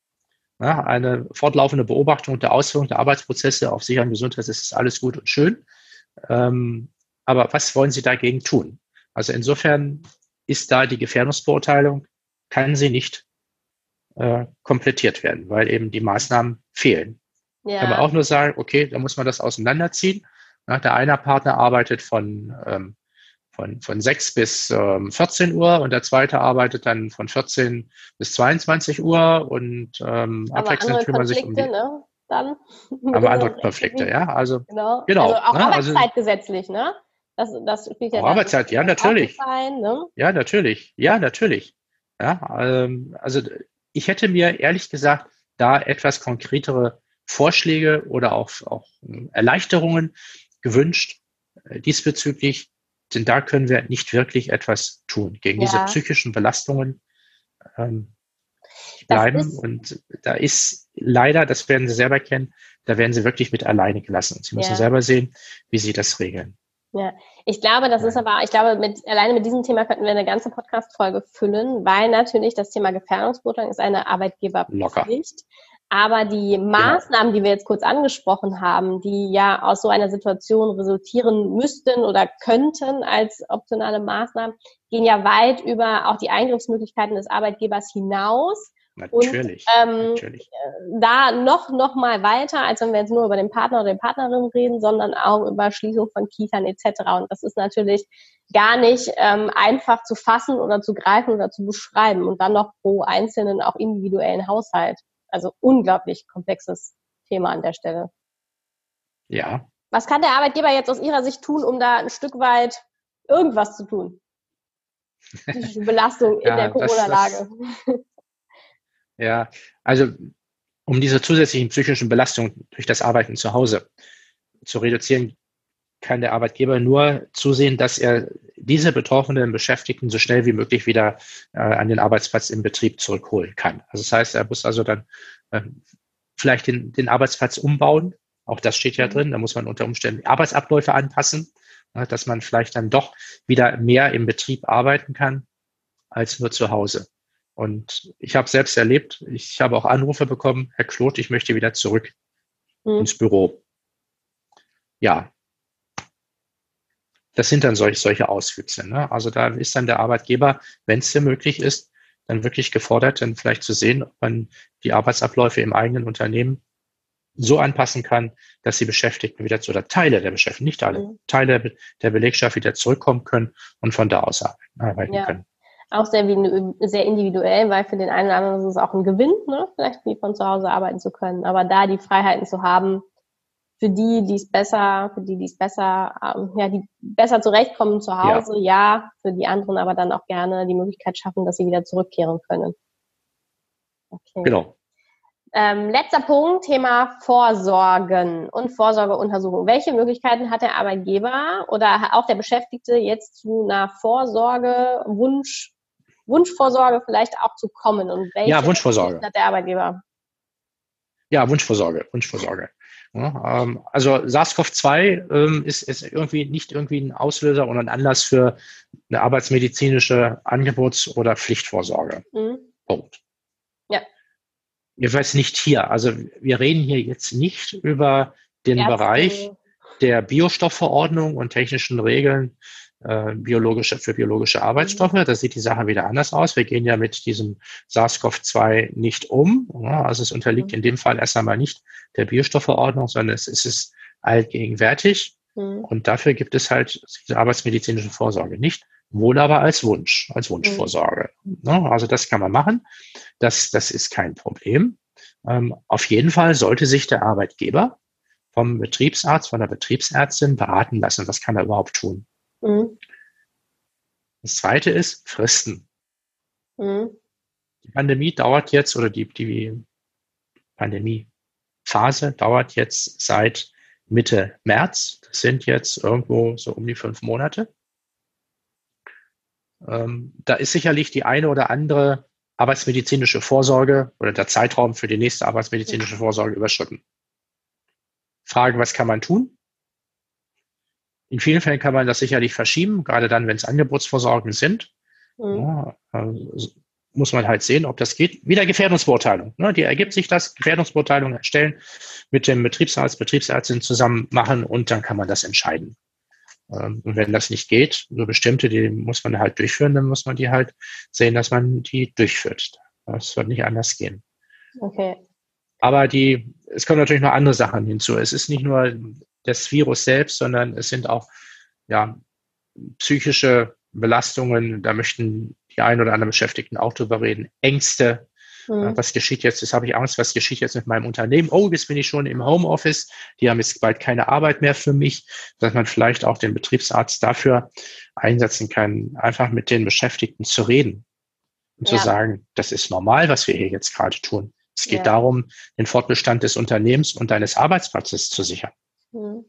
Ja, eine fortlaufende Beobachtung der Ausführung der Arbeitsprozesse auf Sicherheit und Gesundheit, das ist alles gut und schön. Ähm, aber was wollen Sie dagegen tun? Also insofern ist da die Gefährdungsbeurteilung, kann sie nicht äh, komplettiert werden, weil eben die Maßnahmen fehlen. Ja. Kann man auch nur sagen, okay, da muss man das auseinanderziehen. Ja, der eine Partner arbeitet von, ähm, von, von 6 bis ähm, 14 Uhr und der zweite arbeitet dann von 14 bis 22 Uhr und ähm, abwechselnd kümmern sich um die. Ne? Dann. Aber andere Konflikte, ja. Also, genau. genau also auch ne? Also arbeitszeitgesetzlich, ne? Das, das spielt ja Arbeitszeit, ja, natürlich. Sein, ne? Ja, natürlich. Ja, natürlich. Ja, ähm, also ich hätte mir ehrlich gesagt da etwas konkretere Vorschläge oder auch, auch Erleichterungen gewünscht äh, diesbezüglich, denn da können wir nicht wirklich etwas tun gegen ja. diese psychischen Belastungen. Ähm, bleiben. Und da ist leider, das werden Sie selber kennen, da werden Sie wirklich mit alleine gelassen. Sie müssen ja. selber sehen, wie Sie das regeln. Ja, ich glaube, das ist aber, ich glaube, mit, alleine mit diesem Thema könnten wir eine ganze Podcast-Folge füllen, weil natürlich das Thema Gefährdungsbeurteilung ist eine Arbeitgeberpflicht. Aber die genau. Maßnahmen, die wir jetzt kurz angesprochen haben, die ja aus so einer Situation resultieren müssten oder könnten als optionale Maßnahmen, gehen ja weit über auch die Eingriffsmöglichkeiten des Arbeitgebers hinaus. Natürlich, und, ähm, natürlich. Da noch, noch mal weiter, als wenn wir jetzt nur über den Partner oder die Partnerin reden, sondern auch über Schließung von Kiefern etc. Und das ist natürlich gar nicht ähm, einfach zu fassen oder zu greifen oder zu beschreiben und dann noch pro einzelnen, auch individuellen Haushalt. Also unglaublich komplexes Thema an der Stelle. Ja. Was kann der Arbeitgeber jetzt aus Ihrer Sicht tun, um da ein Stück weit irgendwas zu tun? Die Belastung in ja, der Corona-Lage. Ja, also um diese zusätzlichen psychischen Belastungen durch das Arbeiten zu Hause zu reduzieren, kann der Arbeitgeber nur zusehen, dass er diese betroffenen Beschäftigten so schnell wie möglich wieder äh, an den Arbeitsplatz im Betrieb zurückholen kann. Also das heißt, er muss also dann äh, vielleicht den, den Arbeitsplatz umbauen. Auch das steht ja mhm. drin. Da muss man unter Umständen Arbeitsabläufe anpassen, äh, dass man vielleicht dann doch wieder mehr im Betrieb arbeiten kann als nur zu Hause. Und ich habe selbst erlebt, ich habe auch Anrufe bekommen, Herr Kloth, ich möchte wieder zurück mhm. ins Büro. Ja, das sind dann solch, solche Auswüchse. Ne? Also da ist dann der Arbeitgeber, wenn es dir möglich ist, dann wirklich gefordert, dann vielleicht zu sehen, ob man die Arbeitsabläufe im eigenen Unternehmen so anpassen kann, dass die Beschäftigten wieder zu, oder Teile der Beschäftigten, nicht alle, mhm. Teile der Belegschaft wieder zurückkommen können und von da aus arbeiten ja. können auch sehr, sehr individuell, weil für den einen oder anderen ist es auch ein Gewinn, ne? vielleicht wie von zu Hause arbeiten zu können. Aber da die Freiheiten zu haben, für die, die es besser, für die, die es besser, ähm, ja, die besser zurechtkommen zu Hause, ja. ja, für die anderen aber dann auch gerne die Möglichkeit schaffen, dass sie wieder zurückkehren können. Okay. Genau. Ähm, letzter Punkt, Thema Vorsorgen und Vorsorgeuntersuchung. Welche Möglichkeiten hat der Arbeitgeber oder auch der Beschäftigte jetzt zu einer Vorsorge, Wunsch, Wunschvorsorge vielleicht auch zu kommen? Und welche ja, Wunschvorsorge. hat der Arbeitgeber? Ja, Wunschvorsorge, Wunschvorsorge. Ja, ähm, also SARS-CoV-2 ähm, ist, ist irgendwie nicht irgendwie ein Auslöser oder ein Anlass für eine arbeitsmedizinische Angebots- oder Pflichtvorsorge. Mhm. Punkt. Ja. Ich weiß nicht hier. Also wir reden hier jetzt nicht über den Ärzte. Bereich der Biostoffverordnung und technischen Regeln äh, biologische, für biologische Arbeitsstoffe. Da sieht die Sache wieder anders aus. Wir gehen ja mit diesem SARS-CoV-2 nicht um. Also es unterliegt mhm. in dem Fall erst einmal nicht der Biostoffverordnung, sondern es ist allgegenwärtig. Mhm. Und dafür gibt es halt diese arbeitsmedizinische Vorsorge nicht. Wohl aber als Wunsch, als Wunschvorsorge. Mhm. Ja, also das kann man machen. Das, das ist kein Problem. Ähm, auf jeden Fall sollte sich der Arbeitgeber vom Betriebsarzt, von der Betriebsärztin beraten lassen. Was kann er überhaupt tun? Mhm. Das zweite ist Fristen. Mhm. Die Pandemie dauert jetzt oder die, die Pandemiephase dauert jetzt seit Mitte März. Das sind jetzt irgendwo so um die fünf Monate. Ähm, da ist sicherlich die eine oder andere arbeitsmedizinische Vorsorge oder der Zeitraum für die nächste arbeitsmedizinische Vorsorge überschritten. Fragen, was kann man tun? In vielen Fällen kann man das sicherlich verschieben, gerade dann, wenn es Angebotsvorsorgen sind. Mhm. Ja, also muss man halt sehen, ob das geht. Wieder Gefährdungsbeurteilung. Ne? Die ergibt sich das, Gefährdungsbeurteilung erstellen, mit dem Betriebsarzt, Betriebsärztin zusammen machen und dann kann man das entscheiden. Ähm, und wenn das nicht geht, so bestimmte, die muss man halt durchführen, dann muss man die halt sehen, dass man die durchführt. Das wird nicht anders gehen. Okay. Aber die, es kommen natürlich noch andere Sachen hinzu. Es ist nicht nur das Virus selbst, sondern es sind auch ja, psychische Belastungen, da möchten die ein oder anderen Beschäftigten auch drüber reden. Ängste, mhm. was geschieht jetzt? Jetzt habe ich Angst, was geschieht jetzt mit meinem Unternehmen? Oh, jetzt bin ich schon im Homeoffice, die haben jetzt bald keine Arbeit mehr für mich, dass man vielleicht auch den Betriebsarzt dafür einsetzen kann, einfach mit den Beschäftigten zu reden und ja. zu sagen, das ist normal, was wir hier jetzt gerade tun. Es geht ja. darum, den Fortbestand des Unternehmens und deines Arbeitsplatzes zu sichern. Mhm.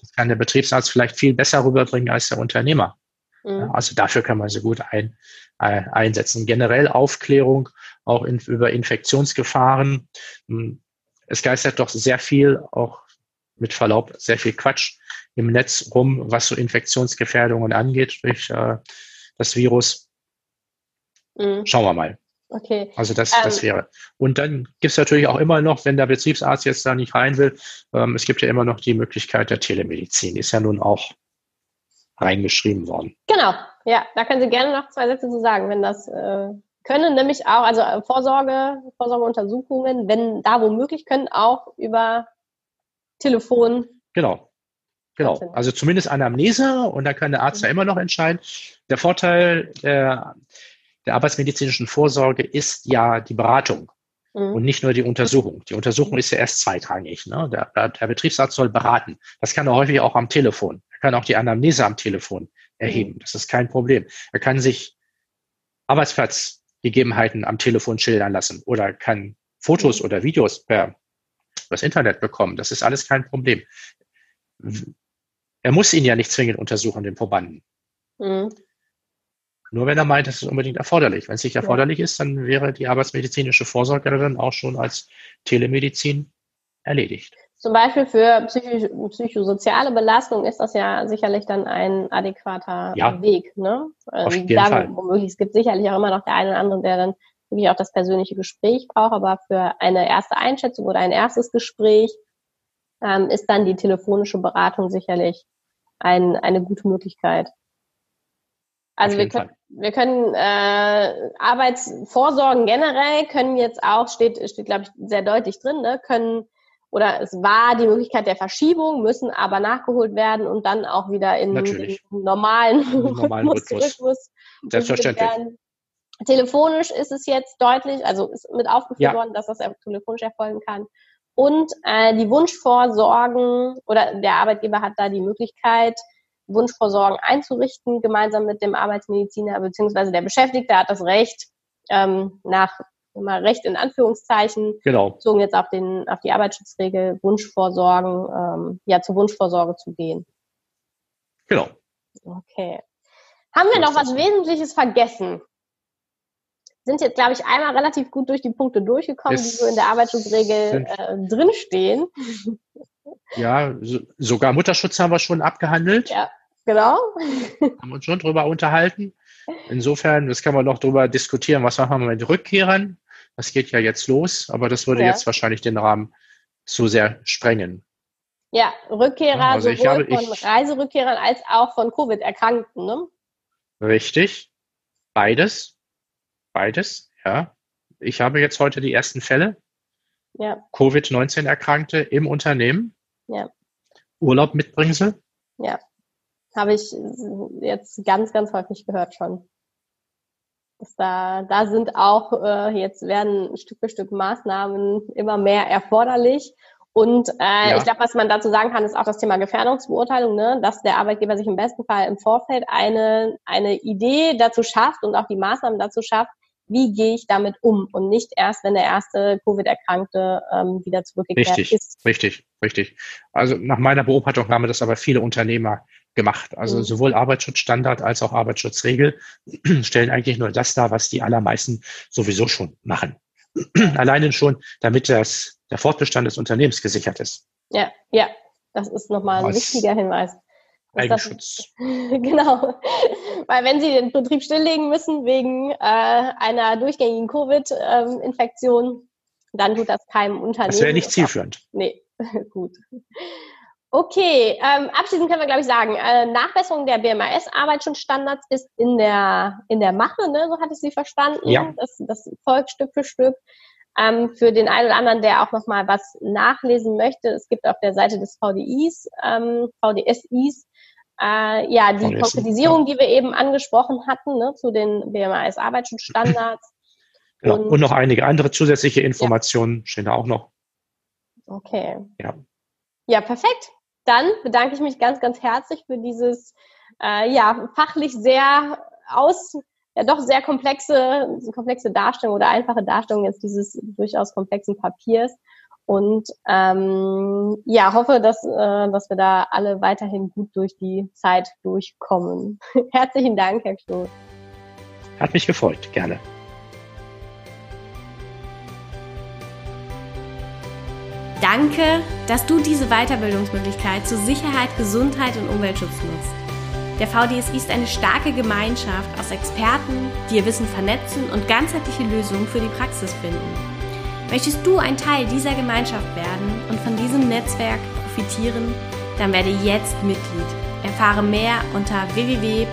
Das kann der Betriebsarzt vielleicht viel besser rüberbringen als der Unternehmer. Mhm. Also dafür kann man sie gut ein, äh, einsetzen. Generell Aufklärung auch in, über Infektionsgefahren. Hm, es geistert doch sehr viel, auch mit Verlaub, sehr viel Quatsch im Netz rum, was so Infektionsgefährdungen angeht durch äh, das Virus. Mhm. Schauen wir mal. Okay. Also das, das ähm, wäre. Und dann gibt es natürlich auch immer noch, wenn der Betriebsarzt jetzt da nicht rein will, ähm, es gibt ja immer noch die Möglichkeit der Telemedizin. Ist ja nun auch reingeschrieben worden. Genau, ja, da können Sie gerne noch zwei Sätze zu sagen, wenn das äh, können nämlich auch, also äh, Vorsorge, Vorsorgeuntersuchungen, wenn da womöglich, können auch über Telefon. Genau. Genau, also zumindest Anamnese und da kann der Arzt mhm. ja immer noch entscheiden. Der Vorteil der, der arbeitsmedizinischen Vorsorge ist ja die Beratung mhm. und nicht nur die Untersuchung. Die Untersuchung ist ja erst zweitrangig. Ne? Der, der Betriebsarzt soll beraten. Das kann er häufig auch am Telefon kann auch die Anamnese am Telefon erheben. Mhm. Das ist kein Problem. Er kann sich Arbeitsplatzgegebenheiten am Telefon schildern lassen oder kann Fotos mhm. oder Videos per das Internet bekommen. Das ist alles kein Problem. Er muss ihn ja nicht zwingend untersuchen, den Probanden. Mhm. Nur wenn er meint, das ist unbedingt erforderlich. Wenn es nicht erforderlich ja. ist, dann wäre die arbeitsmedizinische Vorsorge dann auch schon als Telemedizin erledigt. Zum Beispiel für psychisch, psychosoziale Belastung ist das ja sicherlich dann ein adäquater ja, Weg. Ne? Auf ähm, jeden da, Fall. Womöglich, es gibt sicherlich auch immer noch der eine oder andere, der dann wirklich auch das persönliche Gespräch braucht, aber für eine erste Einschätzung oder ein erstes Gespräch ähm, ist dann die telefonische Beratung sicherlich ein, eine gute Möglichkeit. Also wir können, wir können äh, Arbeitsvorsorgen generell können jetzt auch, steht, steht glaube ich sehr deutlich drin, ne, können oder es war die Möglichkeit der Verschiebung, müssen aber nachgeholt werden und dann auch wieder in den normalen, normalen Rhythmus, Rhythmus Selbstverständlich. Telefonisch ist es jetzt deutlich, also ist mit aufgeführt ja. worden, dass das telefonisch erfolgen kann. Und äh, die Wunschvorsorgen oder der Arbeitgeber hat da die Möglichkeit, Wunschvorsorgen einzurichten, gemeinsam mit dem Arbeitsmediziner beziehungsweise der Beschäftigte hat das Recht, ähm, nach immer recht in Anführungszeichen, genau. bezogen jetzt auf, den, auf die Arbeitsschutzregel, Wunschvorsorgen, ähm, ja, zur Wunschvorsorge zu gehen. Genau. Okay. Haben wir noch was Wesentliches vergessen? Sind jetzt, glaube ich, einmal relativ gut durch die Punkte durchgekommen, es die so in der Arbeitsschutzregel äh, drinstehen. Ja, so, sogar Mutterschutz haben wir schon abgehandelt. Ja, genau. Haben uns schon drüber unterhalten. Insofern, das kann man noch drüber diskutieren, was machen wir mit Rückkehrern. Das geht ja jetzt los, aber das würde ja. jetzt wahrscheinlich den Rahmen zu sehr sprengen. Ja, Rückkehrer also sowohl habe, von ich, Reiserückkehrern als auch von Covid-Erkrankten, ne? Richtig. Beides. Beides, ja. Ich habe jetzt heute die ersten Fälle. Ja. Covid-19-Erkrankte im Unternehmen. Ja. Urlaub mitbringsel. Ja. Habe ich jetzt ganz, ganz häufig gehört schon. Dass da, da sind auch, äh, jetzt werden Stück für Stück Maßnahmen immer mehr erforderlich. Und äh, ja. ich glaube, was man dazu sagen kann, ist auch das Thema Gefährdungsbeurteilung, ne? dass der Arbeitgeber sich im besten Fall im Vorfeld eine, eine Idee dazu schafft und auch die Maßnahmen dazu schafft, wie gehe ich damit um und nicht erst, wenn der erste Covid-Erkrankte ähm, wieder zurückgekehrt richtig, ist. Richtig, richtig. Also nach meiner Beobachtung haben das aber viele Unternehmer gemacht. Also mhm. sowohl Arbeitsschutzstandard als auch Arbeitsschutzregel stellen eigentlich nur das dar, was die allermeisten sowieso schon machen. Alleine schon, damit das, der Fortbestand des Unternehmens gesichert ist. Ja, ja, das ist nochmal ein wichtiger Hinweis. Eigenschutz. genau. Weil wenn Sie den Betrieb stilllegen müssen wegen äh, einer durchgängigen Covid-Infektion, dann tut das keinem Unternehmen. Das wäre nicht zielführend. Nee, gut. Okay, ähm, abschließend können wir, glaube ich, sagen, äh, Nachbesserung der BMAS-Arbeitsschutzstandards ist in der, in der Mache, ne? so hatte ich sie verstanden. Ja. Das, das folgt Stück für Stück. Ähm, für den einen oder anderen, der auch nochmal was nachlesen möchte, es gibt auf der Seite des VDIs, ähm, VDSIs, äh, ja, die Konkretisierung, die wir eben angesprochen hatten, ne, zu den BMAS-Arbeitsschutzstandards. Genau. Und, und, noch einige andere zusätzliche Informationen ja. stehen da auch noch. Okay. Ja. Ja, perfekt. Dann bedanke ich mich ganz, ganz herzlich für dieses äh, ja, fachlich sehr aus, ja doch sehr komplexe, komplexe Darstellung oder einfache Darstellung jetzt dieses durchaus komplexen Papiers. Und ähm, ja, hoffe, dass, äh, dass wir da alle weiterhin gut durch die Zeit durchkommen. Herzlichen Dank, Herr Knoth. Hat mich gefreut, gerne. Danke, dass du diese Weiterbildungsmöglichkeit zur Sicherheit, Gesundheit und Umweltschutz nutzt. Der VDSI ist eine starke Gemeinschaft aus Experten, die ihr Wissen vernetzen und ganzheitliche Lösungen für die Praxis finden. Möchtest du ein Teil dieser Gemeinschaft werden und von diesem Netzwerk profitieren? Dann werde jetzt Mitglied. Erfahre mehr unter www.vdsi.de.